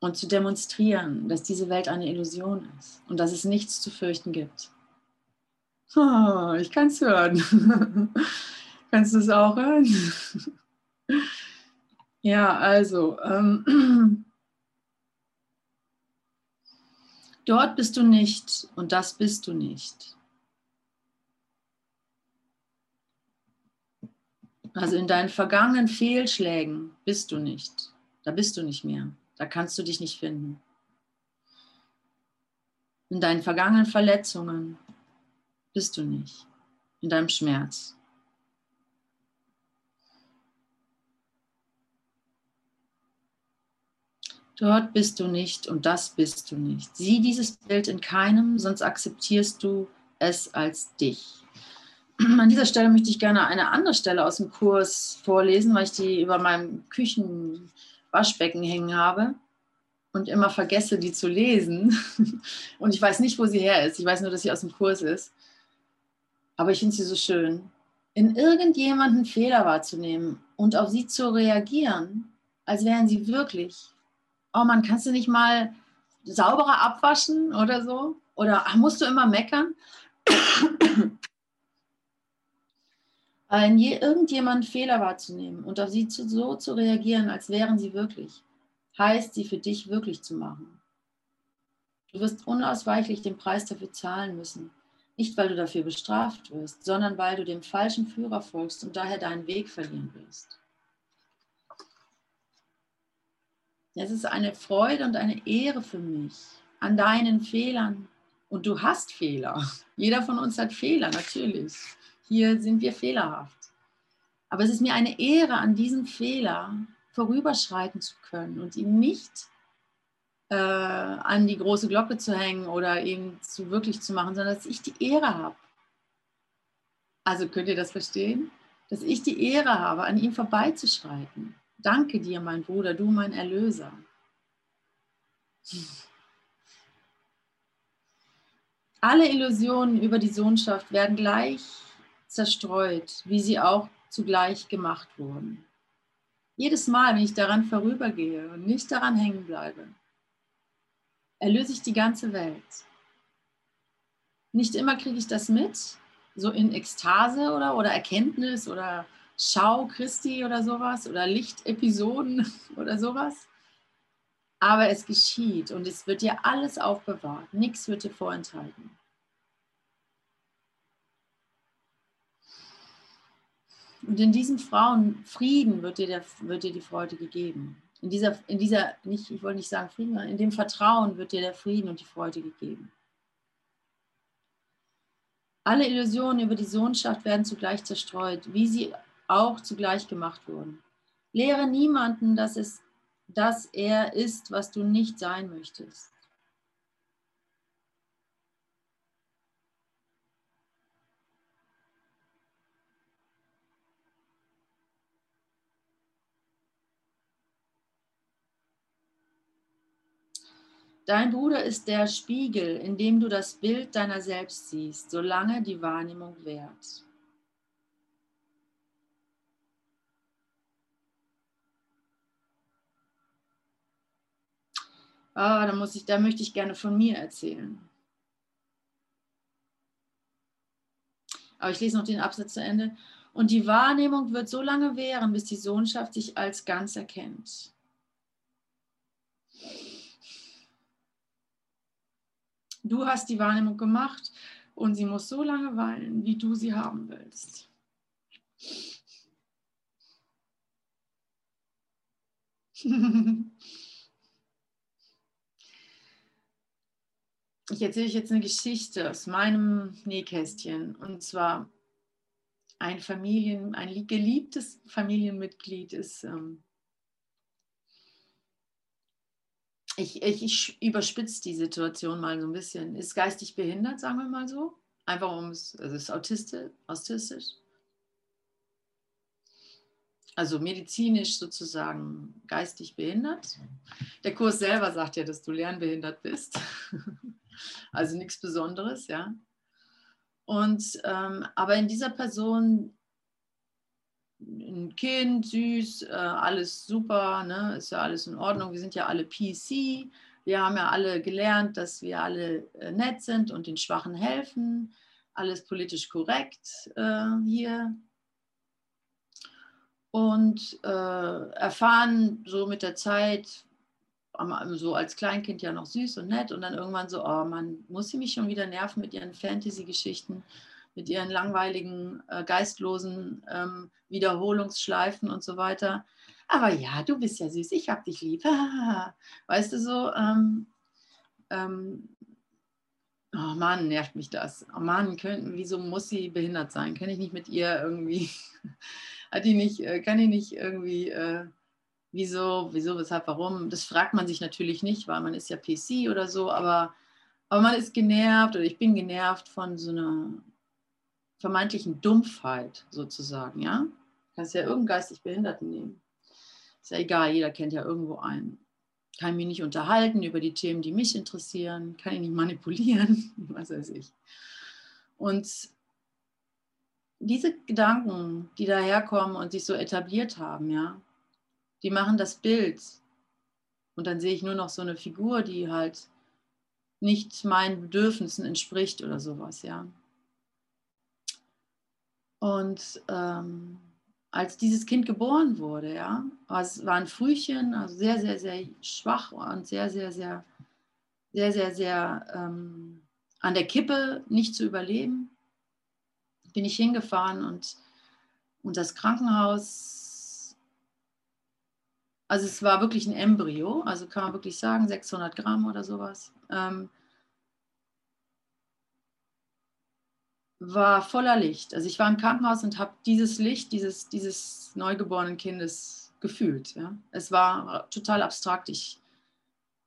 und zu demonstrieren, dass diese Welt eine Illusion ist und dass es nichts zu fürchten gibt. Oh, ich kann es hören. Kannst du es auch hören? Ja, also, ähm, dort bist du nicht und das bist du nicht. Also in deinen vergangenen Fehlschlägen bist du nicht. Da bist du nicht mehr. Da kannst du dich nicht finden. In deinen vergangenen Verletzungen bist du nicht. In deinem Schmerz. Dort bist du nicht und das bist du nicht. Sieh dieses Bild in keinem, sonst akzeptierst du es als dich. An dieser Stelle möchte ich gerne eine andere Stelle aus dem Kurs vorlesen, weil ich die über meinem Küchenwaschbecken hängen habe und immer vergesse, die zu lesen. Und ich weiß nicht, wo sie her ist. Ich weiß nur, dass sie aus dem Kurs ist. Aber ich finde sie so schön. In irgendjemanden Fehler wahrzunehmen und auf sie zu reagieren, als wären sie wirklich oh man, kannst du nicht mal sauberer abwaschen oder so? Oder ach, musst du immer meckern? Wenn je, irgendjemand Fehler wahrzunehmen und auf sie zu, so zu reagieren, als wären sie wirklich, heißt sie für dich wirklich zu machen. Du wirst unausweichlich den Preis dafür zahlen müssen. Nicht, weil du dafür bestraft wirst, sondern weil du dem falschen Führer folgst und daher deinen Weg verlieren wirst. Es ist eine Freude und eine Ehre für mich an deinen Fehlern. Und du hast Fehler. Jeder von uns hat Fehler, natürlich. Hier sind wir fehlerhaft. Aber es ist mir eine Ehre, an diesem Fehler vorüberschreiten zu können und ihn nicht äh, an die große Glocke zu hängen oder ihn zu wirklich zu machen, sondern dass ich die Ehre habe. Also könnt ihr das verstehen? Dass ich die Ehre habe, an ihm vorbeizuschreiten Danke dir, mein Bruder, du mein Erlöser. Alle Illusionen über die Sohnschaft werden gleich zerstreut, wie sie auch zugleich gemacht wurden. Jedes Mal, wenn ich daran vorübergehe und nicht daran hängen bleibe, erlöse ich die ganze Welt. Nicht immer kriege ich das mit, so in Ekstase oder, oder Erkenntnis oder Schau Christi oder sowas oder Lichtepisoden oder sowas. Aber es geschieht und es wird dir alles aufbewahrt. Nichts wird dir vorenthalten. Und in diesem Frauenfrieden wird dir, der, wird dir die Freude gegeben. In dieser, in dieser nicht, ich wollte nicht sagen Frieden, in dem Vertrauen wird dir der Frieden und die Freude gegeben. Alle Illusionen über die Sohnschaft werden zugleich zerstreut, wie sie auch zugleich gemacht wurden. Lehre niemanden, dass, es, dass er ist, was du nicht sein möchtest. Dein Bruder ist der Spiegel, in dem du das Bild deiner selbst siehst, solange die Wahrnehmung währt. Ah, da, muss ich, da möchte ich gerne von mir erzählen. Aber ich lese noch den Absatz zu Ende. Und die Wahrnehmung wird so lange währen, bis die Sohnschaft sich als ganz erkennt. Du hast die Wahrnehmung gemacht und sie muss so lange weilen, wie du sie haben willst. ich erzähle euch jetzt eine Geschichte aus meinem Nähkästchen. Und zwar ein Familien, ein geliebtes Familienmitglied ist, ähm, ich, ich, ich überspitze die Situation mal so ein bisschen, ist geistig behindert, sagen wir mal so. Einfach um es, also ist autistisch, autistisch. Also medizinisch sozusagen geistig behindert. Der Kurs selber sagt ja, dass du lernbehindert bist. Also nichts Besonderes, ja. Und ähm, aber in dieser Person ein Kind, süß, äh, alles super, ne? ist ja alles in Ordnung. Wir sind ja alle PC. Wir haben ja alle gelernt, dass wir alle äh, nett sind und den Schwachen helfen. Alles politisch korrekt äh, hier. Und äh, erfahren so mit der Zeit, so als Kleinkind ja noch süß und nett und dann irgendwann so, oh man, muss sie mich schon wieder nerven mit ihren Fantasy-Geschichten, mit ihren langweiligen, äh, geistlosen ähm, Wiederholungsschleifen und so weiter. Aber ja, du bist ja süß, ich hab dich lieb. weißt du so, ähm, ähm, oh Mann, nervt mich das. Oh Mann, können, wieso muss sie behindert sein? Kann ich nicht mit ihr irgendwie, hat die nicht, äh, kann ich nicht irgendwie... Äh, wieso, wieso, weshalb, warum. Das fragt man sich natürlich nicht, weil man ist ja PC oder so, aber, aber man ist genervt oder ich bin genervt von so einer vermeintlichen Dumpfheit sozusagen, ja. Kannst ja irgendeinen geistig Behinderten nehmen. Ist ja egal, jeder kennt ja irgendwo einen. Kann mich nicht unterhalten über die Themen, die mich interessieren, kann ich nicht manipulieren, was weiß ich. Und diese Gedanken, die daherkommen und sich so etabliert haben, ja, die machen das Bild. Und dann sehe ich nur noch so eine Figur, die halt nicht meinen Bedürfnissen entspricht oder sowas, ja. Und ähm, als dieses Kind geboren wurde, ja, es war ein Frühchen, also sehr, sehr, sehr schwach und sehr, sehr, sehr, sehr, sehr, sehr ähm, an der Kippe nicht zu überleben, bin ich hingefahren und, und das Krankenhaus also es war wirklich ein Embryo, also kann man wirklich sagen, 600 Gramm oder sowas. Ähm, war voller Licht. Also ich war im Krankenhaus und habe dieses Licht dieses, dieses neugeborenen Kindes gefühlt. Ja. Es war total abstrakt. Ich,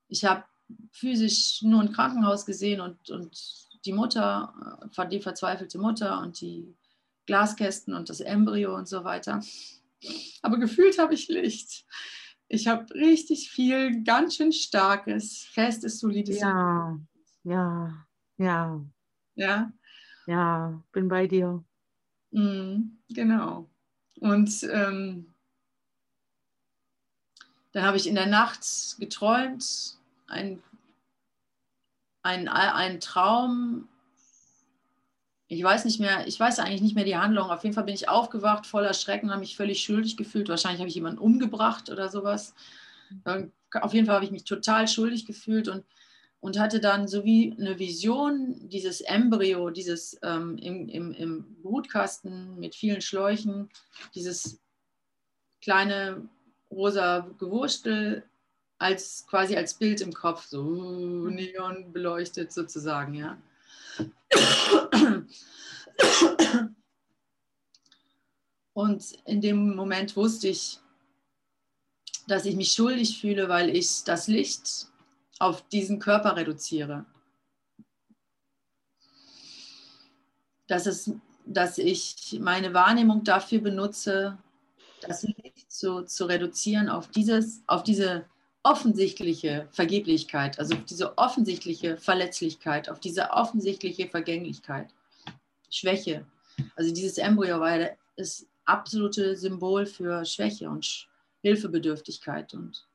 ich habe physisch nur ein Krankenhaus gesehen und, und die Mutter, äh, die verzweifelte Mutter und die Glaskästen und das Embryo und so weiter. Aber gefühlt habe ich Licht. Ich habe richtig viel, ganz schön starkes, festes, solides. Ja, ja, ja, Ja, ja, bin bei dir. Mhm, genau. Und ähm, dann habe ich in der Nacht geträumt, ein, ein, ein Traum. Ich weiß nicht mehr, ich weiß eigentlich nicht mehr die Handlung. Auf jeden Fall bin ich aufgewacht, voller Schrecken, habe mich völlig schuldig gefühlt. Wahrscheinlich habe ich jemanden umgebracht oder sowas. Dann- Auf jeden Fall habe ich mich total schuldig gefühlt und, und hatte dann so wie eine Vision, dieses Embryo, dieses ähm, im, im, im Brutkasten mit vielen Schläuchen, dieses kleine rosa Gewurstel als quasi als Bild im Kopf, so neon beleuchtet sozusagen, ja. Und in dem Moment wusste ich, dass ich mich schuldig fühle, weil ich das Licht auf diesen Körper reduziere. Dass, es, dass ich meine Wahrnehmung dafür benutze, das Licht zu, zu reduzieren auf, dieses, auf diese offensichtliche Vergeblichkeit, also auf diese offensichtliche Verletzlichkeit, auf diese offensichtliche Vergänglichkeit, Schwäche. Also dieses Embryo war ja das absolute Symbol für Schwäche und Hilfebedürftigkeit und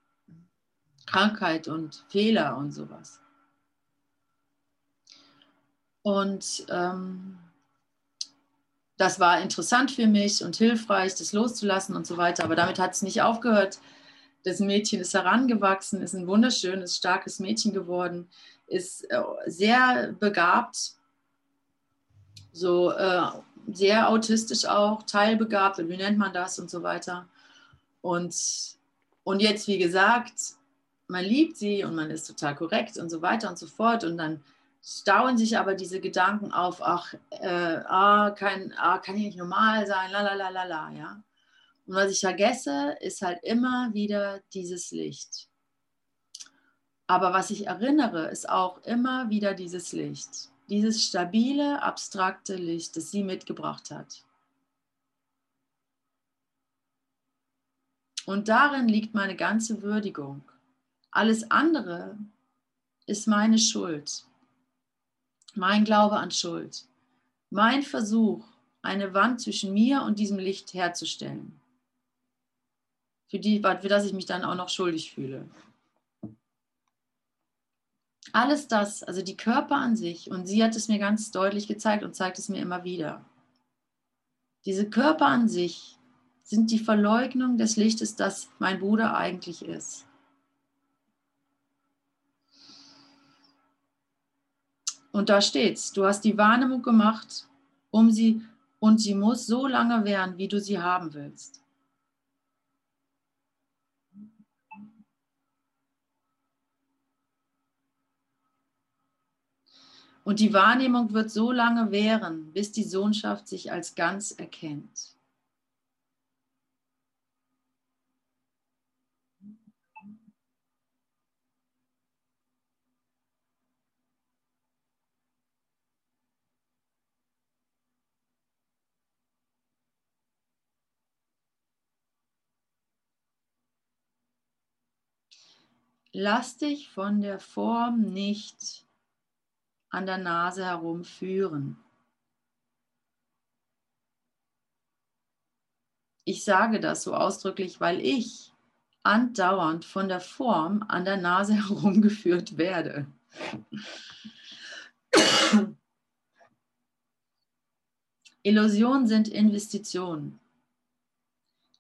Krankheit und Fehler und sowas. Und ähm, das war interessant für mich und hilfreich, das loszulassen und so weiter. Aber damit hat es nicht aufgehört. Das Mädchen ist herangewachsen, ist ein wunderschönes, starkes Mädchen geworden, ist äh, sehr begabt, so äh, sehr autistisch auch, teilbegabt, wie nennt man das und so weiter. Und, und jetzt, wie gesagt, man liebt sie und man ist total korrekt und so weiter und so fort. Und dann stauen sich aber diese Gedanken auf, ach, äh, ah, kann, ah, kann ich nicht normal sein, la, ja. Und was ich vergesse, ist halt immer wieder dieses Licht. Aber was ich erinnere, ist auch immer wieder dieses Licht. Dieses stabile, abstrakte Licht, das sie mitgebracht hat. Und darin liegt meine ganze Würdigung. Alles andere ist meine Schuld, mein Glaube an Schuld, mein Versuch, eine Wand zwischen mir und diesem Licht herzustellen, für, die, für das ich mich dann auch noch schuldig fühle. Alles das, also die Körper an sich, und sie hat es mir ganz deutlich gezeigt und zeigt es mir immer wieder. Diese Körper an sich sind die Verleugnung des Lichtes, das mein Bruder eigentlich ist. Und da steht's, du hast die Wahrnehmung gemacht, um sie und sie muss so lange währen, wie du sie haben willst. Und die Wahrnehmung wird so lange währen, bis die Sohnschaft sich als ganz erkennt. Lass dich von der Form nicht an der Nase herumführen. Ich sage das so ausdrücklich, weil ich andauernd von der Form an der Nase herumgeführt werde. Illusionen sind Investitionen.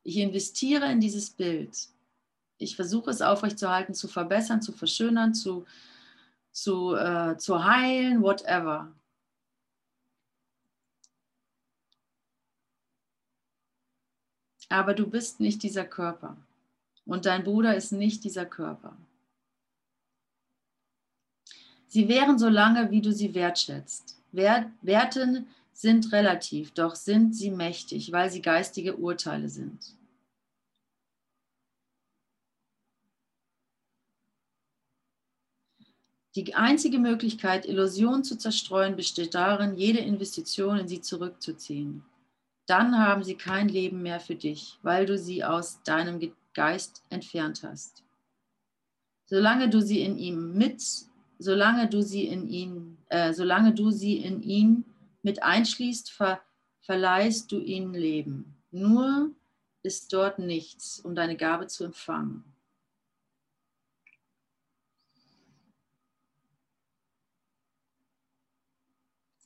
Ich investiere in dieses Bild. Ich versuche es aufrechtzuerhalten, zu verbessern, zu verschönern, zu, zu, äh, zu heilen, whatever. Aber du bist nicht dieser Körper. Und dein Bruder ist nicht dieser Körper. Sie wären so lange, wie du sie wertschätzt. Werten sind relativ, doch sind sie mächtig, weil sie geistige Urteile sind. Die einzige Möglichkeit, Illusionen zu zerstreuen, besteht darin, jede Investition in sie zurückzuziehen. dann haben sie kein Leben mehr für dich, weil du sie aus deinem Geist entfernt hast. Solange du sie in ihm mit, solange du sie in ihn, äh, solange du sie in ihn mit einschließt, ver, verleihst du ihnen Leben. Nur ist dort nichts, um deine Gabe zu empfangen.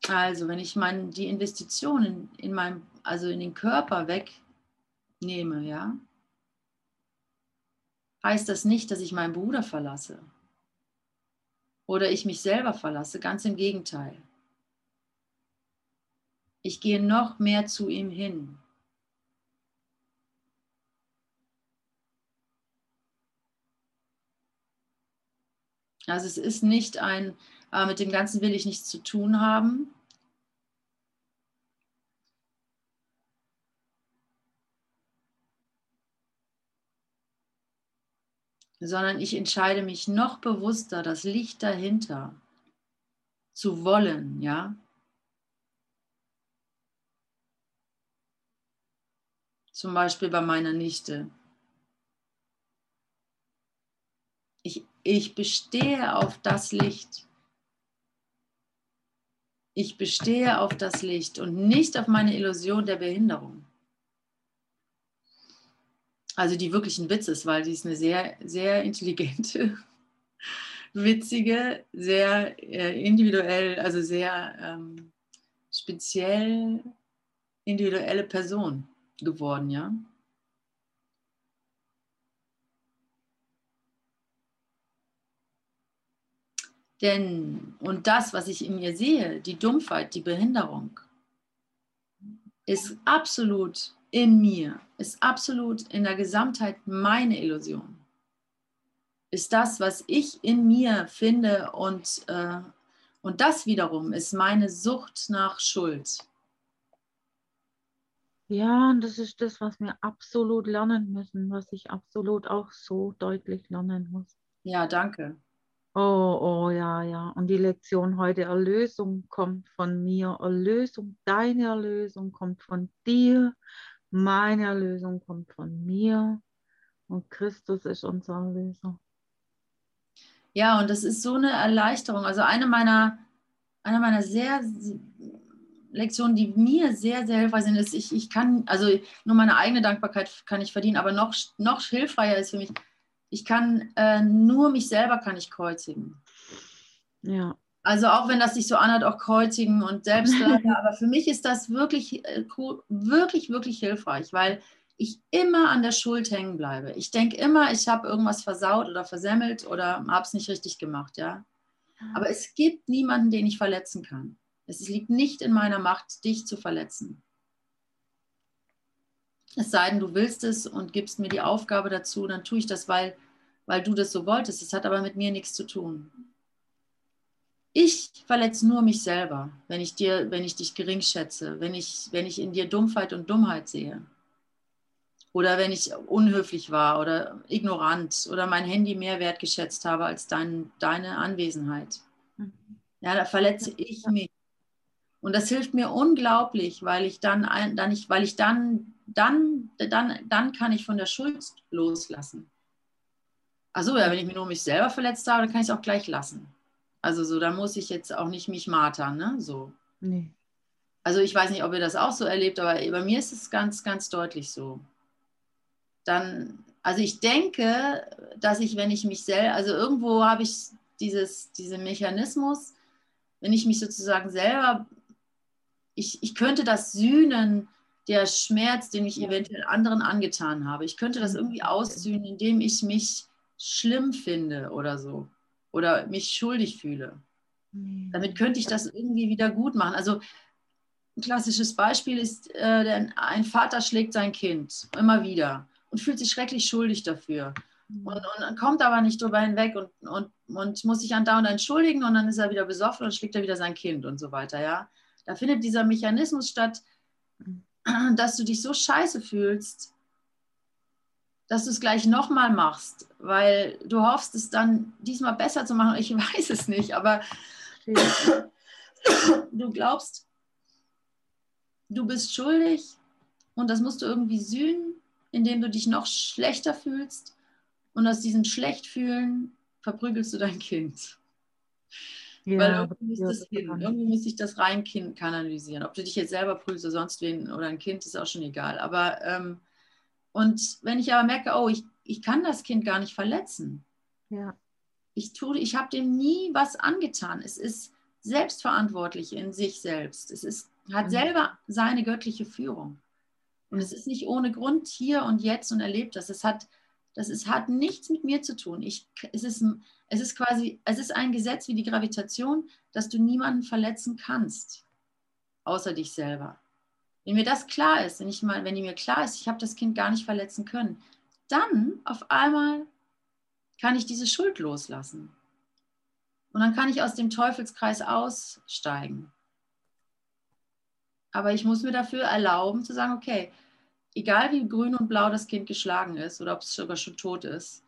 Also, wenn ich mein, die Investitionen in meinem, also in den Körper wegnehme, ja, heißt das nicht, dass ich meinen Bruder verlasse oder ich mich selber verlasse. Ganz im Gegenteil. Ich gehe noch mehr zu ihm hin. Also es ist nicht ein, äh, mit dem Ganzen will ich nichts zu tun haben. Sondern ich entscheide mich noch bewusster, das Licht dahinter zu wollen, ja. Zum Beispiel bei meiner Nichte. Ich, ich bestehe auf das Licht. Ich bestehe auf das Licht und nicht auf meine Illusion der Behinderung. Also die wirklich ein Witz ist, weil sie ist eine sehr, sehr intelligente, witzige, sehr äh, individuell, also sehr ähm, speziell individuelle Person geworden, ja. Denn, und das, was ich in mir sehe, die Dumpfheit, die Behinderung, ist absolut in mir, ist absolut in der Gesamtheit meine Illusion. Ist das, was ich in mir finde und, äh, und das wiederum ist meine Sucht nach Schuld. Ja, und das ist das, was wir absolut lernen müssen, was ich absolut auch so deutlich lernen muss. Ja, danke. Oh, oh, ja, ja. Und die Lektion heute, Erlösung kommt von mir. Erlösung, deine Erlösung kommt von dir. Meine Erlösung kommt von mir. Und Christus ist unser Erlöser. Ja, und das ist so eine Erleichterung. Also eine meiner, eine meiner sehr Lektionen, die mir sehr, sehr hilfreich sind, ist, ich, ich kann, also nur meine eigene Dankbarkeit kann ich verdienen, aber noch, noch hilfreicher ist für mich, ich kann äh, nur mich selber kann ich kreuzigen. Ja. Also auch wenn das sich so anhört, auch kreuzigen und Selbstleiter, aber für mich ist das wirklich, äh, wirklich, wirklich hilfreich, weil ich immer an der Schuld hängen bleibe. Ich denke immer, ich habe irgendwas versaut oder versemmelt oder habe es nicht richtig gemacht, ja. Aber es gibt niemanden, den ich verletzen kann. Es liegt nicht in meiner Macht, dich zu verletzen. Es sei denn, du willst es und gibst mir die Aufgabe dazu, dann tue ich das, weil, weil du das so wolltest. Es hat aber mit mir nichts zu tun. Ich verletze nur mich selber, wenn ich, dir, wenn ich dich gering schätze, wenn ich, wenn ich in dir Dumpfheit und Dummheit sehe. Oder wenn ich unhöflich war oder ignorant oder mein Handy mehr wertgeschätzt habe als dein, deine Anwesenheit. Mhm. Ja, da verletze ich mich. Und das hilft mir unglaublich, weil ich dann, dann ich, weil ich dann, dann, dann, dann kann ich von der Schuld loslassen. Achso, ja, wenn ich mir nur mich selber verletzt habe, dann kann ich es auch gleich lassen. Also so, da muss ich jetzt auch nicht mich martern, ne? So. Nee. Also ich weiß nicht, ob ihr das auch so erlebt, aber bei mir ist es ganz, ganz deutlich so. Dann, also ich denke, dass ich, wenn ich mich selber, also irgendwo habe ich dieses, diesen Mechanismus, wenn ich mich sozusagen selber ich, ich könnte das sühnen, der Schmerz, den ich eventuell anderen angetan habe. Ich könnte das irgendwie aussühnen, indem ich mich schlimm finde oder so. Oder mich schuldig fühle. Damit könnte ich das irgendwie wieder gut machen. Also ein klassisches Beispiel ist, äh, ein Vater schlägt sein Kind immer wieder und fühlt sich schrecklich schuldig dafür. Mhm. Und, und, kommt aber nicht drüber hinweg und, und, und muss sich andauernd entschuldigen und dann ist er wieder besoffen und schlägt er wieder sein Kind und so weiter. Ja? Da findet dieser Mechanismus statt, dass du dich so scheiße fühlst, dass du es gleich nochmal machst, weil du hoffst, es dann diesmal besser zu machen. Ich weiß es nicht, aber du glaubst, du bist schuldig und das musst du irgendwie sühnen, indem du dich noch schlechter fühlst. Und aus diesem Schlechtfühlen verprügelst du dein Kind. Ja, Weil irgendwie muss, das hin. irgendwie muss ich das rein kanalisieren. Ob du dich jetzt selber prügelst oder sonst wen oder ein Kind, ist auch schon egal. Aber ähm, und wenn ich aber merke, oh, ich, ich kann das Kind gar nicht verletzen. Ja. Ich tue, ich habe dem nie was angetan. Es ist selbstverantwortlich in sich selbst. Es ist, hat mhm. selber seine göttliche Führung. Und es ist nicht ohne Grund hier und jetzt und erlebt das. Es hat, das ist, hat nichts mit mir zu tun. Ich, es, ist, es ist quasi, es ist ein Gesetz wie die Gravitation, dass du niemanden verletzen kannst, außer dich selber. Wenn mir das klar ist, wenn, ich mal, wenn mir klar ist, ich habe das Kind gar nicht verletzen können, dann auf einmal kann ich diese Schuld loslassen. Und dann kann ich aus dem Teufelskreis aussteigen. Aber ich muss mir dafür erlauben zu sagen, okay, egal wie grün und blau das Kind geschlagen ist oder ob es sogar schon tot ist,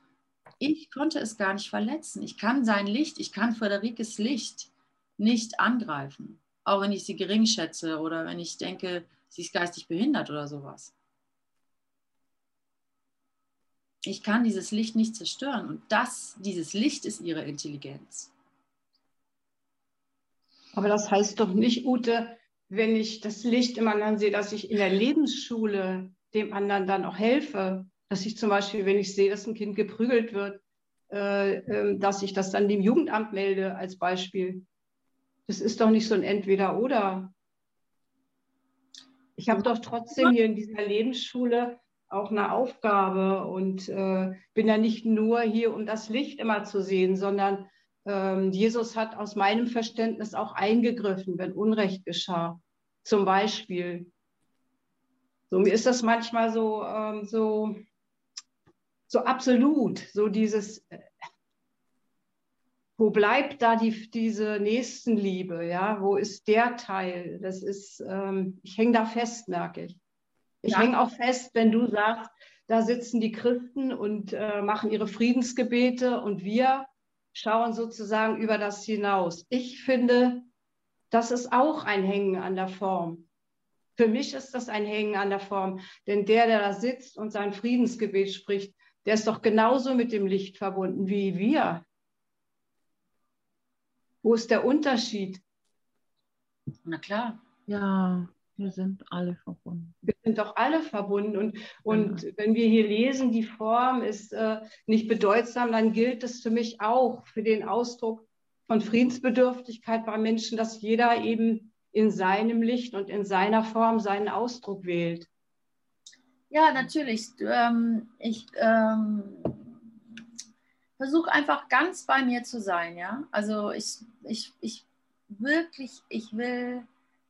ich konnte es gar nicht verletzen. Ich kann sein Licht, ich kann Friederikes Licht nicht angreifen. Auch wenn ich sie gering schätze oder wenn ich denke, sie ist geistig behindert oder sowas. Ich kann dieses Licht nicht zerstören und das, dieses Licht ist ihre Intelligenz. Aber das heißt doch nicht, Ute, wenn ich das Licht im anderen sehe, dass ich in der Lebensschule dem anderen dann auch helfe. Dass ich zum Beispiel, wenn ich sehe, dass ein Kind geprügelt wird, äh, äh, dass ich das dann dem Jugendamt melde als Beispiel. Das ist doch nicht so ein Entweder-Oder. Ich habe doch trotzdem hier in dieser Lebensschule auch eine Aufgabe und äh, bin ja nicht nur hier, um das Licht immer zu sehen, sondern ähm, Jesus hat aus meinem Verständnis auch eingegriffen, wenn Unrecht geschah. Zum Beispiel. So, mir ist das manchmal so, ähm, so, so absolut, so dieses, äh, wo bleibt da die, diese Nächstenliebe, ja, wo ist der Teil? Das ist, ähm, ich hänge da fest, merke ich. Ich ja. hänge auch fest, wenn du sagst, da sitzen die Christen und äh, machen ihre Friedensgebete und wir schauen sozusagen über das hinaus. Ich finde, das ist auch ein Hängen an der Form. Für mich ist das ein Hängen an der Form, denn der, der da sitzt und sein Friedensgebet spricht, der ist doch genauso mit dem Licht verbunden wie wir. Wo ist der Unterschied? Na klar. Ja, wir sind alle verbunden. Wir sind doch alle verbunden. Und, und ja. wenn wir hier lesen, die Form ist äh, nicht bedeutsam, dann gilt es für mich auch für den Ausdruck von Friedensbedürftigkeit bei Menschen, dass jeder eben in seinem Licht und in seiner Form seinen Ausdruck wählt. Ja, natürlich. Ähm, ich ähm, versuche einfach ganz bei mir zu sein. Ja, also ich, ich, ich wirklich, ich will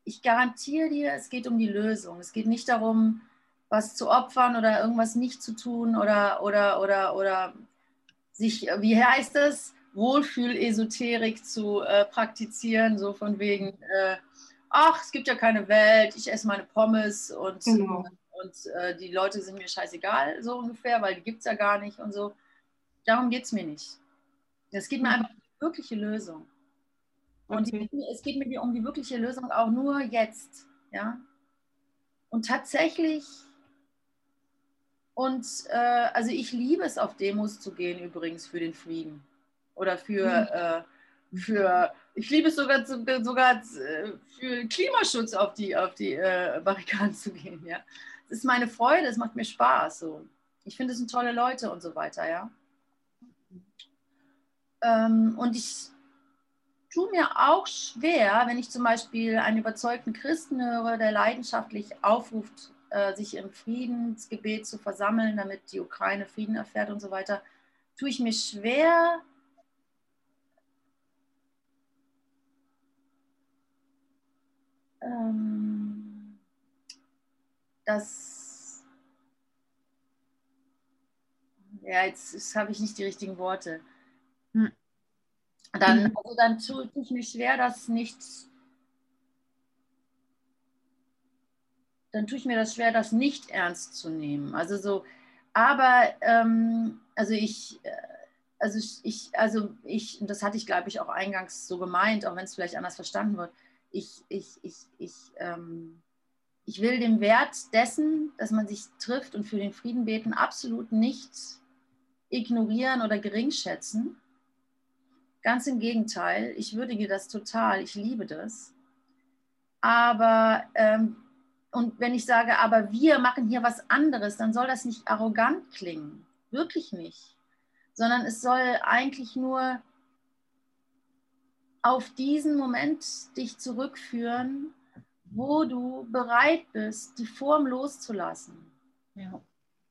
ich garantiere dir, es geht um die Lösung. Es geht nicht darum, was zu opfern oder irgendwas nicht zu tun oder, oder, oder, oder sich, wie heißt es, Wohlfühl-Esoterik zu äh, praktizieren, so von wegen, äh, ach, es gibt ja keine Welt, ich esse meine Pommes und, genau. und äh, die Leute sind mir scheißegal, so ungefähr, weil die gibt es ja gar nicht und so. Darum geht es mir nicht. Es geht mir einfach um die wirkliche Lösung. Und okay. die, es geht mir um die wirkliche Lösung auch nur jetzt. Ja? Und tatsächlich, und äh, also ich liebe es, auf Demos zu gehen, übrigens für den Frieden. Oder für, mhm. äh, für ich liebe es sogar, sogar äh, für Klimaschutz auf die, auf die äh, Barrikaden zu gehen. Ja? Das ist meine Freude, es macht mir Spaß. So. Ich finde, es sind tolle Leute und so weiter. Ja? Ähm, und ich tue mir auch schwer, wenn ich zum Beispiel einen überzeugten Christen höre, der leidenschaftlich aufruft, äh, sich im Friedensgebet zu versammeln, damit die Ukraine Frieden erfährt und so weiter, tue ich mir schwer, ähm, dass ja, jetzt, jetzt habe ich nicht die richtigen Worte. Dann, mhm. also dann tut es mir schwer, das nicht. Dann tue ich mir das schwer, das nicht ernst zu nehmen. Also so, aber ähm, also ich, äh, also ich, also ich, das hatte ich, glaube ich, auch eingangs so gemeint, auch wenn es vielleicht anders verstanden wird. Ich, ich, ich, ich, ähm, ich will den Wert dessen, dass man sich trifft und für den Frieden beten, absolut nicht ignorieren oder geringschätzen. Ganz im Gegenteil, ich würdige das total, ich liebe das. Aber, ähm, und wenn ich sage, aber wir machen hier was anderes, dann soll das nicht arrogant klingen. Wirklich nicht. Sondern es soll eigentlich nur auf diesen Moment dich zurückführen, wo du bereit bist, die Form loszulassen. Ja.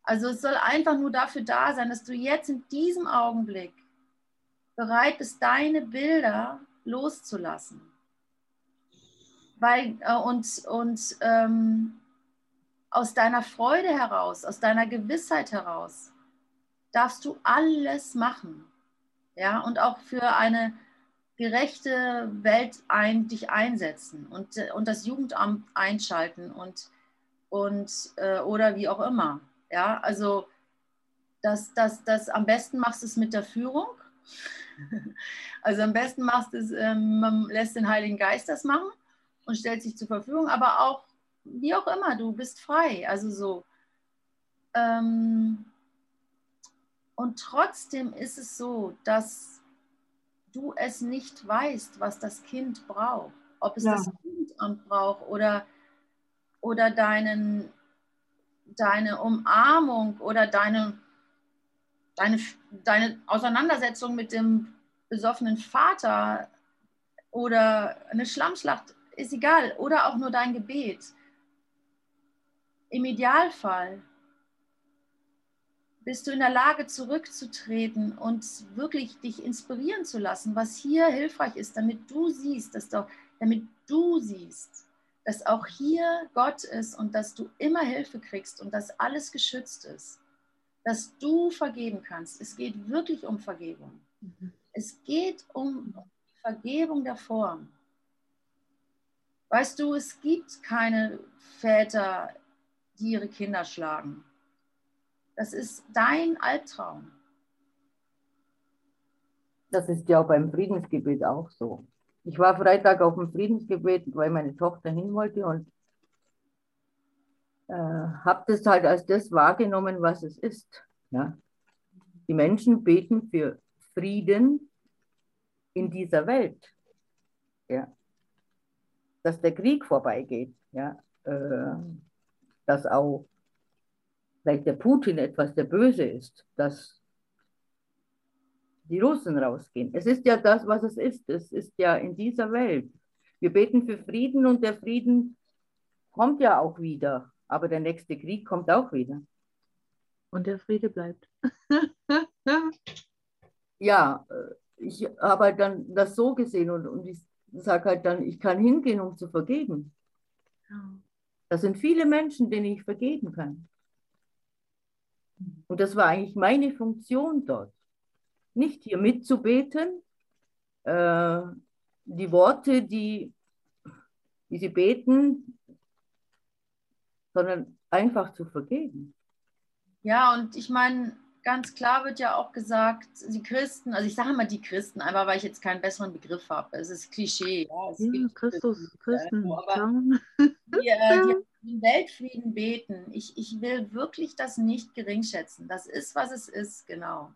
Also es soll einfach nur dafür da sein, dass du jetzt in diesem Augenblick bereit bist, deine Bilder loszulassen. Weil, äh, und und ähm, aus deiner Freude heraus, aus deiner Gewissheit heraus, darfst du alles machen. Ja, und auch für eine gerechte Welt ein, dich einsetzen und, und das Jugendamt einschalten und, und äh, oder wie auch immer. Ja, also das, das, das am besten machst du es mit der Führung. Also am besten machst es, ähm, man lässt den Heiligen Geist das machen und stellt sich zur Verfügung, aber auch, wie auch immer, du bist frei. Also so. Ähm, und trotzdem ist es so, dass du es nicht weißt, was das Kind braucht. Ob es ja. das Jugendamt braucht oder, oder deinen, deine Umarmung oder deine, deine, deine Auseinandersetzung mit dem besoffenen Vater oder eine Schlammschlacht, ist egal. Oder auch nur dein Gebet. Im Idealfall bist du in der Lage zurückzutreten und wirklich dich inspirieren zu lassen, was hier hilfreich ist, damit du siehst, dass doch, damit du siehst, dass auch hier Gott ist und dass du immer Hilfe kriegst und dass alles geschützt ist, dass du vergeben kannst. Es geht wirklich um Vergebung. Mhm. Es geht um die Vergebung der Form. Weißt du, es gibt keine Väter, die ihre Kinder schlagen. Das ist dein Albtraum. Das ist ja beim Friedensgebet auch so. Ich war Freitag auf dem Friedensgebet, weil meine Tochter hin wollte und äh, habe das halt als das wahrgenommen, was es ist. Ja? Die Menschen beten für Frieden in dieser Welt. Ja? Dass der Krieg vorbeigeht. Ja? Äh, dass auch vielleicht der Putin etwas der Böse ist, dass die Russen rausgehen. Es ist ja das, was es ist. Es ist ja in dieser Welt. Wir beten für Frieden und der Frieden kommt ja auch wieder. Aber der nächste Krieg kommt auch wieder. Und der Friede bleibt. ja, äh, ich habe halt dann das so gesehen und, und ich sage halt dann, ich kann hingehen, um zu vergeben. Das sind viele Menschen, denen ich vergeben kann. Und das war eigentlich meine Funktion dort. Nicht hier mitzubeten, äh, die Worte, die, die sie beten, sondern einfach zu vergeben. Ja, und ich meine, ganz klar wird ja auch gesagt, die Christen, also ich sage immer die Christen, einfach weil ich jetzt keinen besseren Begriff habe. Es ist Klischee. Ja, es ja, Christus, Christen. Christen, aber die, äh, die den Weltfrieden beten. Ich, ich will wirklich das nicht geringschätzen. Das ist, was es ist, genau.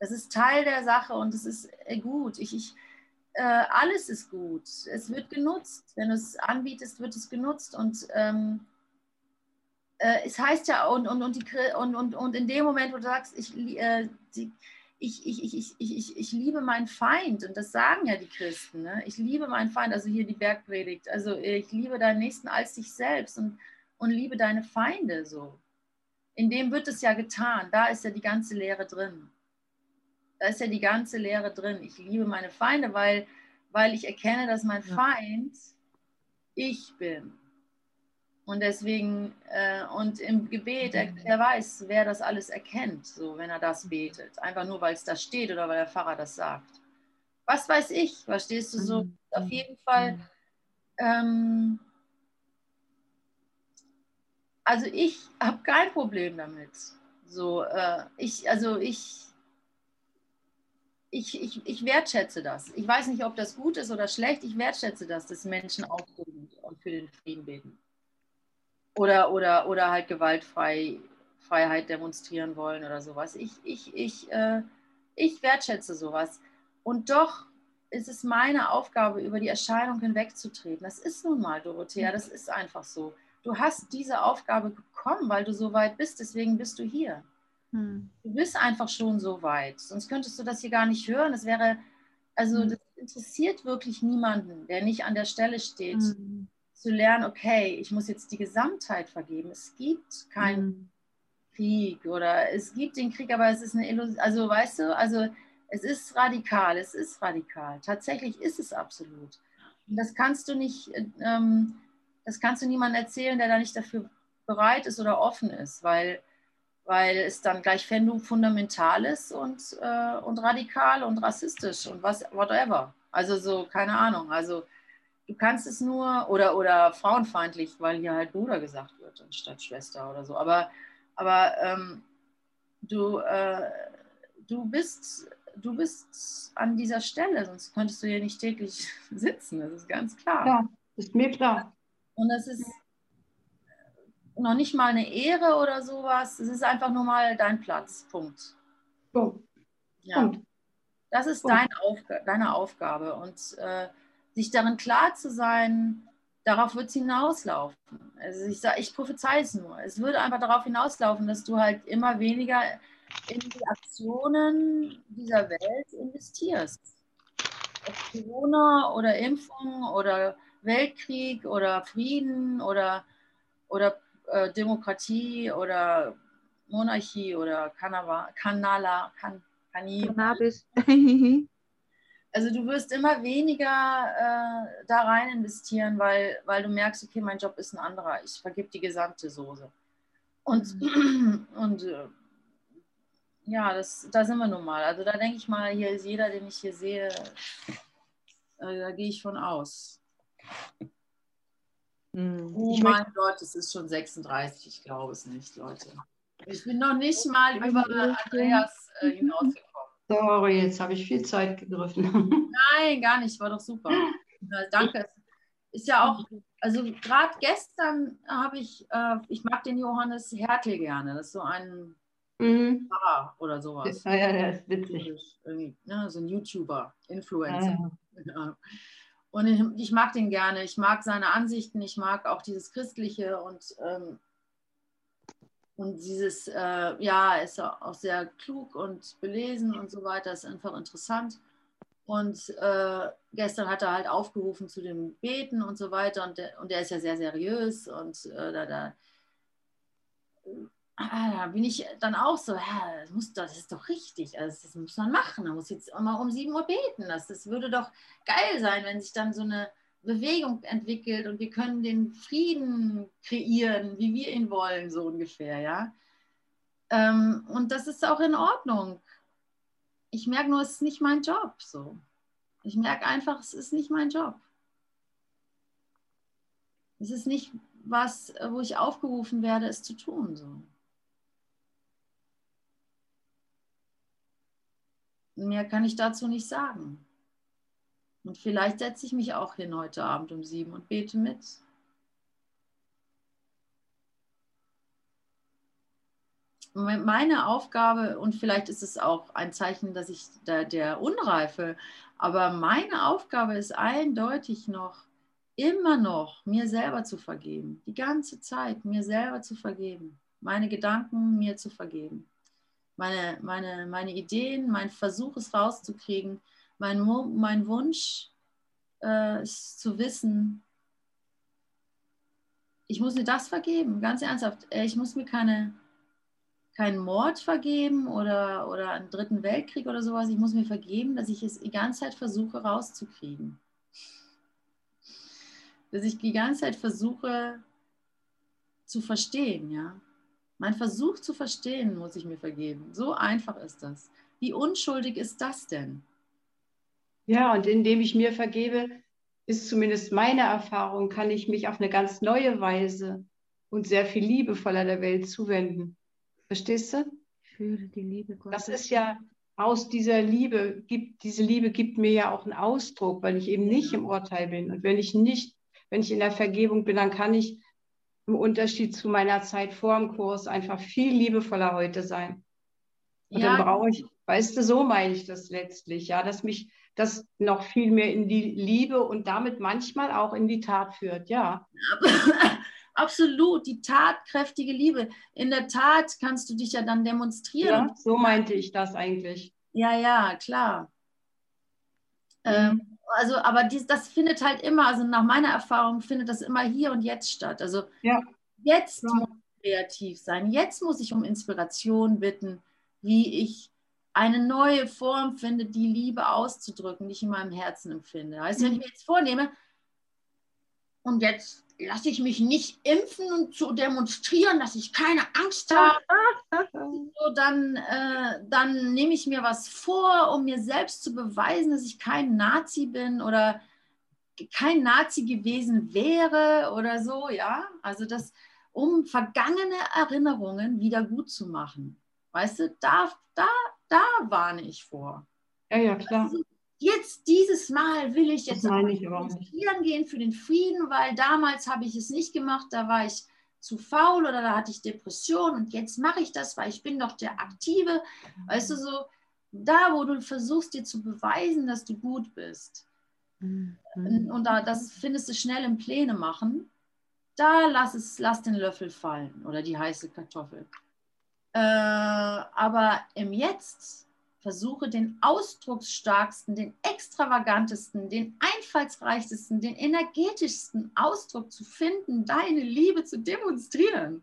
Das ist Teil der Sache und es ist äh, gut. Ich, ich, äh, alles ist gut. Es wird genutzt. Wenn du es anbietest, wird es genutzt. Und ähm, äh, es heißt ja, und, und, und, die, und, und, und in dem Moment, wo du sagst, ich, äh, die, ich, ich, ich, ich, ich, ich liebe meinen Feind. Und das sagen ja die Christen. Ne? Ich liebe meinen Feind, also hier die Bergpredigt. Also ich liebe deinen Nächsten als dich selbst und, und liebe deine Feinde so. In dem wird es ja getan. Da ist ja die ganze Lehre drin. Da ist ja die ganze Lehre drin. Ich liebe meine Feinde, weil, weil ich erkenne, dass mein Feind ich bin. Und deswegen, äh, und im Gebet, er, mhm. er, weiß, wer das alles erkennt, so wenn er das betet. Einfach nur, weil es da steht oder weil der Pfarrer das sagt. Was weiß ich, verstehst du so? Mhm. Auf jeden Fall, ähm, also ich habe kein Problem damit. So, äh, ich, also ich, ich, ich, ich wertschätze das. Ich weiß nicht, ob das gut ist oder schlecht. Ich wertschätze das, dass Menschen aufrufen und für den Frieden beten. Oder, oder, oder halt Gewaltfreiheit demonstrieren wollen oder sowas. Ich, ich, ich, äh, ich wertschätze sowas. Und doch ist es meine Aufgabe, über die Erscheinung hinwegzutreten. Das ist nun mal, Dorothea, das ist einfach so. Du hast diese Aufgabe bekommen, weil du so weit bist, deswegen bist du hier. Hm. Du bist einfach schon so weit. Sonst könntest du das hier gar nicht hören. Das wäre, also hm. das interessiert wirklich niemanden, der nicht an der Stelle steht, hm. Zu lernen, okay, ich muss jetzt die Gesamtheit vergeben. Es gibt keinen hm. Krieg oder es gibt den Krieg, aber es ist eine Illusion. Also weißt du, also es ist radikal, es ist radikal. Tatsächlich ist es absolut. Und das kannst du nicht, ähm, das kannst du niemandem erzählen, der da nicht dafür bereit ist oder offen ist, weil, weil es dann gleich fundamental ist und, äh, und radikal und rassistisch und was, whatever. Also so, keine Ahnung. Also du kannst es nur, oder, oder frauenfeindlich, weil hier halt Bruder gesagt wird anstatt Schwester oder so. Aber, aber ähm, du, äh, du bist du bist an dieser Stelle, sonst könntest du hier nicht täglich sitzen, das ist ganz klar. Ja, ist mir klar. Und das ist noch nicht mal eine Ehre oder sowas, es ist einfach nur mal dein Platz, Punkt. Punkt. Ja. Punkt. Das ist Punkt. Dein Aufg deine Aufgabe und äh, sich darin klar zu sein, darauf wird es hinauslaufen. Also ich, ich prophezei es nur. Es würde einfach darauf hinauslaufen, dass du halt immer weniger in die Aktionen dieser Welt investierst. Ob Corona oder Impfung oder Weltkrieg oder Frieden oder, oder äh, Demokratie oder Monarchie oder Kanava, Kanala, kan, Cannabis. also du wirst immer weniger äh, da rein investieren, weil, weil du merkst, okay, mein Job ist ein anderer. Ich vergib die gesamte Soße. Und, mhm. und äh, ja, das, da sind wir nun mal. Also da denke ich mal, hier ist jeder, den ich hier sehe, äh, da gehe ich von aus. Hm. Oh ich mein Gott, es ist schon 36, ich glaube es nicht, Leute. Ich bin noch nicht mal über Andreas äh, hinausgekommen. Sorry, jetzt habe ich viel Zeit gegriffen. Nein, gar nicht, war doch super. Danke. Ist ja auch, also gerade gestern habe ich, äh, ich mag den Johannes Hertel gerne. Das ist so ein Mhm. oder sowas. Ja, ja, der ist witzig. Ne, so ein YouTuber, Influencer. Ja. Ja. Und ich, ich, mag den gerne. Ich mag seine Ansichten. Ich mag auch dieses Christliche und, ähm, und dieses, äh, ja, ist auch sehr klug und belesen und so weiter. Ist einfach interessant. Und äh, gestern hat er halt aufgerufen zu dem Beten und so weiter. Und der, und der ist ja sehr seriös und äh, da, da ah, da bin ich dann auch so, ja, das, muss, das ist doch richtig, also das muss man machen, man muss jetzt mal um 7 Uhr beten. Das, das würde doch geil sein, wenn sich dann so eine Bewegung entwickelt und wir können den Frieden kreieren, wie wir ihn wollen, so ungefähr, ja. Ähm, und das ist auch in Ordnung. Ich merke nur, es ist nicht mein Job so. Ich merke einfach, es ist nicht mein Job. Es ist nicht was, wo ich aufgerufen werde, es zu tun. So. Mehr kann ich dazu nicht sagen. Und vielleicht setze ich mich auch hin heute Abend um sieben und bete mit. Meine Aufgabe, und vielleicht ist es auch ein Zeichen, dass ich der, der Unreife, aber meine Aufgabe ist eindeutig noch, immer noch mir selber zu vergeben. Die ganze Zeit mir selber zu vergeben. Meine Gedanken mir zu vergeben meine, meine, meine Ideen, mein Versuch es rauszukriegen, mein, mein Wunsch äh, ist zu wissen, ich muss mir das vergeben, ganz ernsthaft. Äh, ich muss mir keine, keinen Mord vergeben oder, oder einen dritten Weltkrieg oder sowas. Ich muss mir vergeben, dass ich es die ganze Zeit versuche rauszukriegen. Dass ich die ganze Zeit versuche zu verstehen, ja. Mein Versuch zu verstehen muss ich mir vergeben. So einfach ist das. Wie unschuldig ist das denn? Ja, und indem ich mir vergebe, ist zumindest meine Erfahrung, kann ich mich auf eine ganz neue Weise und sehr viel liebevoller der Welt zuwenden. Verstehst du? Ich fühle die Liebe Gottes. Das ist ja aus dieser Liebe, gibt, diese Liebe gibt mir ja auch einen Ausdruck, weil ich eben nicht im Urteil bin. Und wenn ich nicht, wenn ich in der Vergebung bin, dann kann ich im Unterschied zu meiner Zeit vor dem Kurs einfach viel liebevoller heute sein. Und Ja. dann brauche ich, weißt du, so meine ich das letztlich, ja, dass mich das noch viel mehr in die Liebe und damit manchmal auch in die Tat führt, ja. Absolut, die tatkräftige Liebe. In der Tat kannst du dich ja dann demonstrieren. ja. So meinte ich das eigentlich. Ja, ja, klar. Ähm, also, aber dies, das findet halt immer, also nach meiner Erfahrung findet das immer hier und jetzt statt. Also Ja. jetzt Ja. muss ich kreativ sein. Jetzt muss ich um Inspiration bitten, wie ich eine neue Form finde, die Liebe auszudrücken, die ich in meinem Herzen empfinde. Heißt, wenn ich mir jetzt vornehme, und jetzt lasse ich mich nicht impfen und zu demonstrieren, dass ich keine Angst habe, so, dann, äh, dann nehme ich mir was vor, um mir selbst zu beweisen, dass ich kein Nazi bin oder kein Nazi gewesen wäre oder so, ja. Also das, um vergangene Erinnerungen wieder gut zu machen. Weißt du, da, da, da warne ich vor. Ja, ja, klar. Also jetzt dieses Mal will ich jetzt demonstrieren gehen für den Frieden, weil damals habe ich es nicht gemacht, da war ich zu faul oder da hatte ich Depression und jetzt mache ich das, weil ich bin doch der Aktive. Weißt du, so da, wo du versuchst dir zu beweisen, dass du gut bist Mhm. und da, das findest du schnell im Pläne machen, da lass, es, lass den Löffel fallen oder die heiße Kartoffel. Äh, aber im Jetzt versuche den ausdrucksstarksten, den extravagantesten, den einfallsreichsten, den energetischsten Ausdruck zu finden, deine Liebe zu demonstrieren.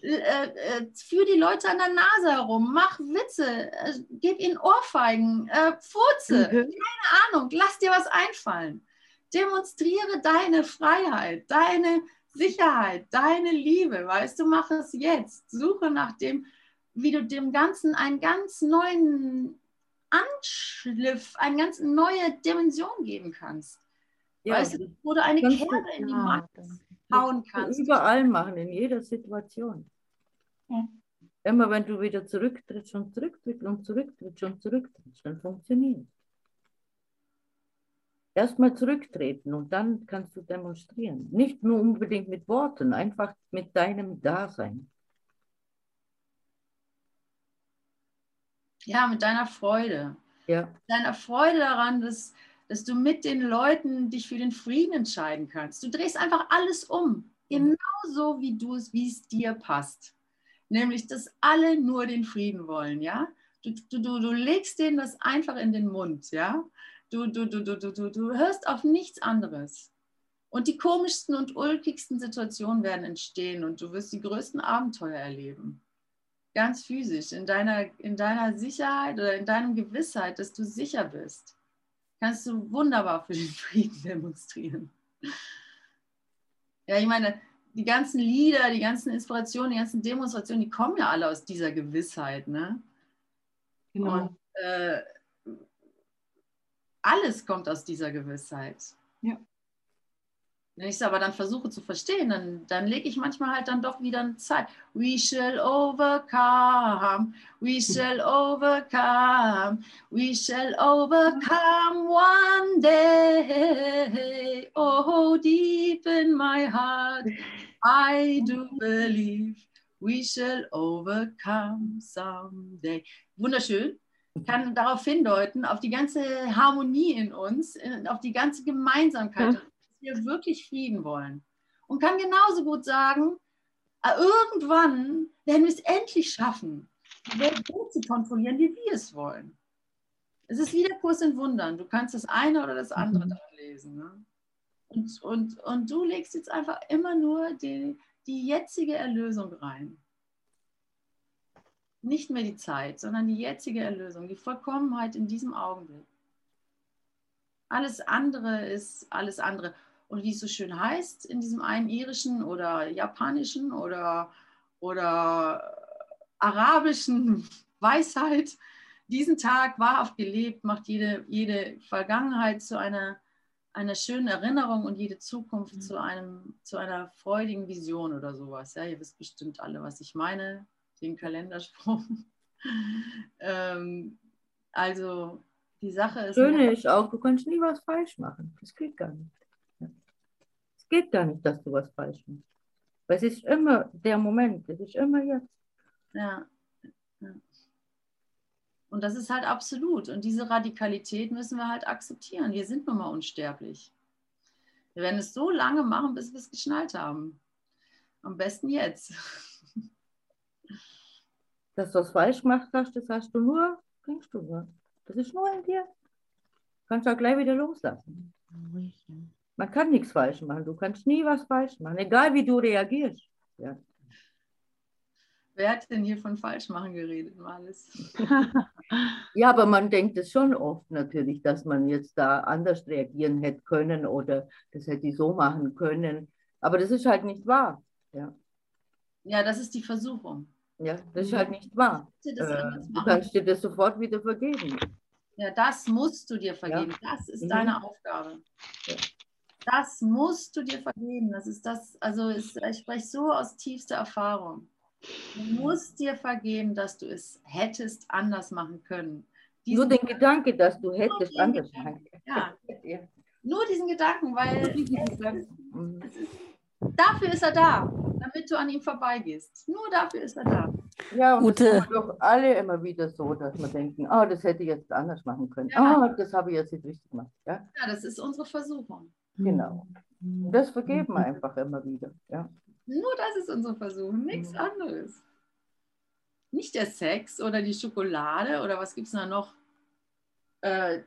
Äh, äh, führ die Leute an der Nase herum, mach Witze, äh, gib ihnen Ohrfeigen, äh, furze, Mhm. Ahnung, lass dir was einfallen. Demonstriere deine Freiheit, deine Sicherheit, deine Liebe, weißt du, mach es jetzt. Suche nach dem, wie du dem Ganzen einen ganz neuen Anschliff, eine ganz neue Dimension geben kannst. Ja, weißt du, wo du eine Kerbe in die Macht hauen kannst überall machen, in jeder Situation. Ja. Immer wenn du wieder zurücktrittst und zurücktrittst und zurücktrittst und zurücktrittst, dann funktioniert Erstmal zurücktreten und dann kannst du demonstrieren. Nicht nur unbedingt mit Worten, einfach mit deinem Dasein. Ja, mit deiner Freude. Ja, Deiner Freude daran, dass, dass du mit den Leuten dich für den Frieden entscheiden kannst. Du drehst einfach alles um. Genauso wie du es, wie es dir passt. Nämlich, dass alle nur den Frieden wollen, ja? Du, du, du, du legst denen das einfach in den Mund, ja? Du, du, du, du, du, du, du hörst auf nichts anderes. Und die komischsten und ulkigsten Situationen werden entstehen und du wirst die größten Abenteuer erleben. Ganz physisch, in deiner, in deiner Sicherheit oder in deinem Gewissheit, dass du sicher bist, kannst du wunderbar für den Frieden demonstrieren. Ja, ich meine, die ganzen Lieder, die ganzen Inspirationen, die ganzen Demonstrationen, die kommen ja alle aus dieser Gewissheit. Ne? Genau. Und äh, alles kommt aus dieser Gewissheit. Ja. Wenn ich es aber dann versuche zu verstehen, dann, dann lege ich manchmal halt dann doch wieder eine Zeit. We shall overcome, we shall overcome, we shall overcome one day. Oh, deep in my heart, I do believe we shall overcome someday. Wunderschön kann darauf hindeuten, auf die ganze Harmonie in uns, äh, auf die ganze Gemeinsamkeit, Ja. dass wir wirklich Frieden wollen. Und kann genauso gut sagen, äh, irgendwann werden wir es endlich schaffen, die Welt so zu kontrollieren, wie wir es wollen. Es ist wie der Kurs in Wundern. Du kannst das eine oder das andere Mhm. lesen. Ne? Und, und, und du legst jetzt einfach immer nur die, die jetzige Erlösung rein nicht mehr die Zeit, sondern die jetzige Erlösung, die Vollkommenheit in diesem Augenblick. Alles andere ist alles andere. Und wie es so schön heißt in diesem einen irischen oder japanischen oder, oder arabischen Weisheit, diesen Tag wahrhaft gelebt, macht jede, jede Vergangenheit zu einer, einer schönen Erinnerung und jede Zukunft zu, einem, zu einer freudigen Vision oder sowas. Ja, ihr wisst bestimmt alle, was ich meine den Kalenderspruch. ähm, also die Sache ist. Schöne ist auch, du kannst nie was falsch machen. Das geht gar nicht. Es geht gar nicht, dass du was falsch machst. Weil es ist immer der Moment, es ist immer jetzt. Ja. ja. Und das ist halt absolut. Und diese Radikalität müssen wir halt akzeptieren. Wir sind nun mal unsterblich. Wir werden es so lange machen, bis wir es geschnallt haben. Am besten jetzt. Dass du was falsch gemacht hast, das hast du nur, denkst du nur. Das ist nur in dir. Kannst du auch gleich wieder loslassen. Man kann nichts falsch machen. Du kannst nie was falsch machen, egal wie du reagierst. Ja. Wer hat denn hier von Falschmachen geredet, Malis? ja, aber man denkt es schon oft natürlich, dass man jetzt da anders reagieren hätte können oder das hätte ich so machen können. Aber das ist halt nicht wahr. Ja, ja das ist die Versuchung. Ja, das ist halt nicht wahr. Äh, du kannst dir das sofort wieder vergeben. Ja, das musst du dir vergeben. Ja. Das ist mhm. deine Aufgabe. Ja. Das musst du dir vergeben. Das ist das, also ich spreche so aus tiefster Erfahrung. Du musst dir vergeben, dass du es hättest anders machen können. Diesen nur den Gedanke, dass du hättest anders machen können. Ja. ja. Nur diesen Gedanken, weil mhm. Dafür ist er da, damit du an ihm vorbeigehst. Nur dafür ist er da. Ja, und Ute. das doch alle immer wieder so, dass wir denken, oh, das hätte ich jetzt anders machen können. Ja. Oh, das habe ich jetzt nicht richtig gemacht. Ja? ja, das ist unsere Versuchung. Genau. Und das vergeben wir einfach immer wieder. Ja. Nur das ist unsere Versuchung, nichts mhm. anderes. Nicht der Sex oder die Schokolade oder was gibt es da noch? Äh,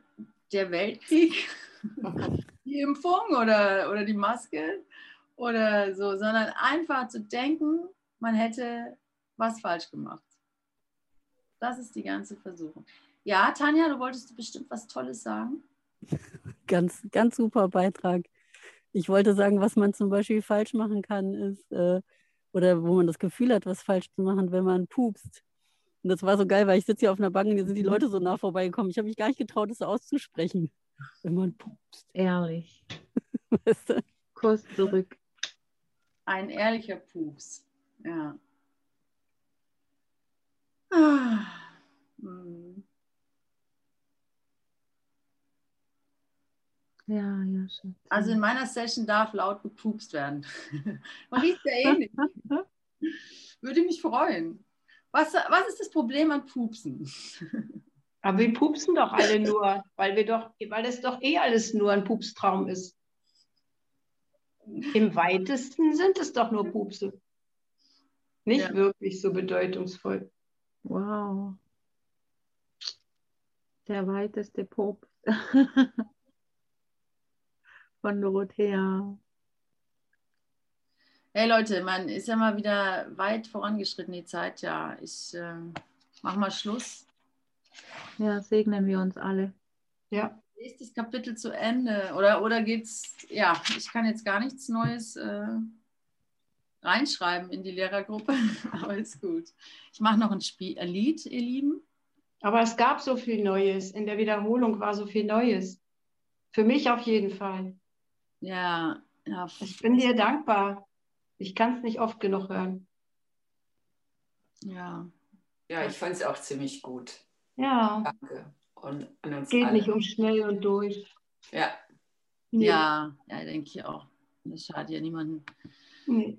der Weltkrieg, die Impfung oder, oder die Maske oder so, sondern einfach zu denken, man hätte was falsch gemacht. Das ist die ganze Versuchung. Ja, Tanja, du wolltest bestimmt was Tolles sagen. Ganz, ganz super Beitrag. Ich wollte sagen, was man zum Beispiel falsch machen kann, ist, äh, oder wo man das Gefühl hat, was falsch zu machen, wenn man pupst. Und das war so geil, weil ich sitze hier auf einer Bank und hier sind die Leute so nah vorbeigekommen. Ich habe mich gar nicht getraut, das auszusprechen. Wenn man pupst. Ehrlich. weißt du? Kurs zurück. Ein ehrlicher Pups. Ja. Ah. Hm. Ja, ja, schon. Also in meiner Session darf laut gepupst werden. Man riecht ja ähnlich. Würde mich freuen. Was, was ist das Problem an Pupsen? Aber wir pupsen doch alle nur, weil wir doch, weil es doch eh alles nur ein Pupstraum ist. Im weitesten sind es doch nur Pupse. Nicht ja. wirklich so bedeutungsvoll. Wow. Der weiteste Pups. von Dorothea. Hey Leute, man ist ja mal wieder weit vorangeschritten, die Zeit. Ja, ich äh, mach mal Schluss. Ja, segnen wir uns alle. Ja. Ist das Kapitel zu Ende? Oder, oder geht's, ja, ich kann jetzt gar nichts Neues äh, reinschreiben in die Lehrergruppe, aber ist gut. Ich mache noch ein, Spiel, ein Lied, ihr Lieben. Aber es gab so viel Neues. In der Wiederholung war so viel Neues. Für mich auf jeden Fall. Ja, ja. Ich bin dir dankbar. Ich kann es nicht oft genug hören. Ja. Ja, ich fand es auch ziemlich gut. Ja. Danke. Und an uns Geht alle. nicht um schnell und durch. Ja. Nee. Ja, ja, denke ich auch. Das schadet ja niemandem. Nee.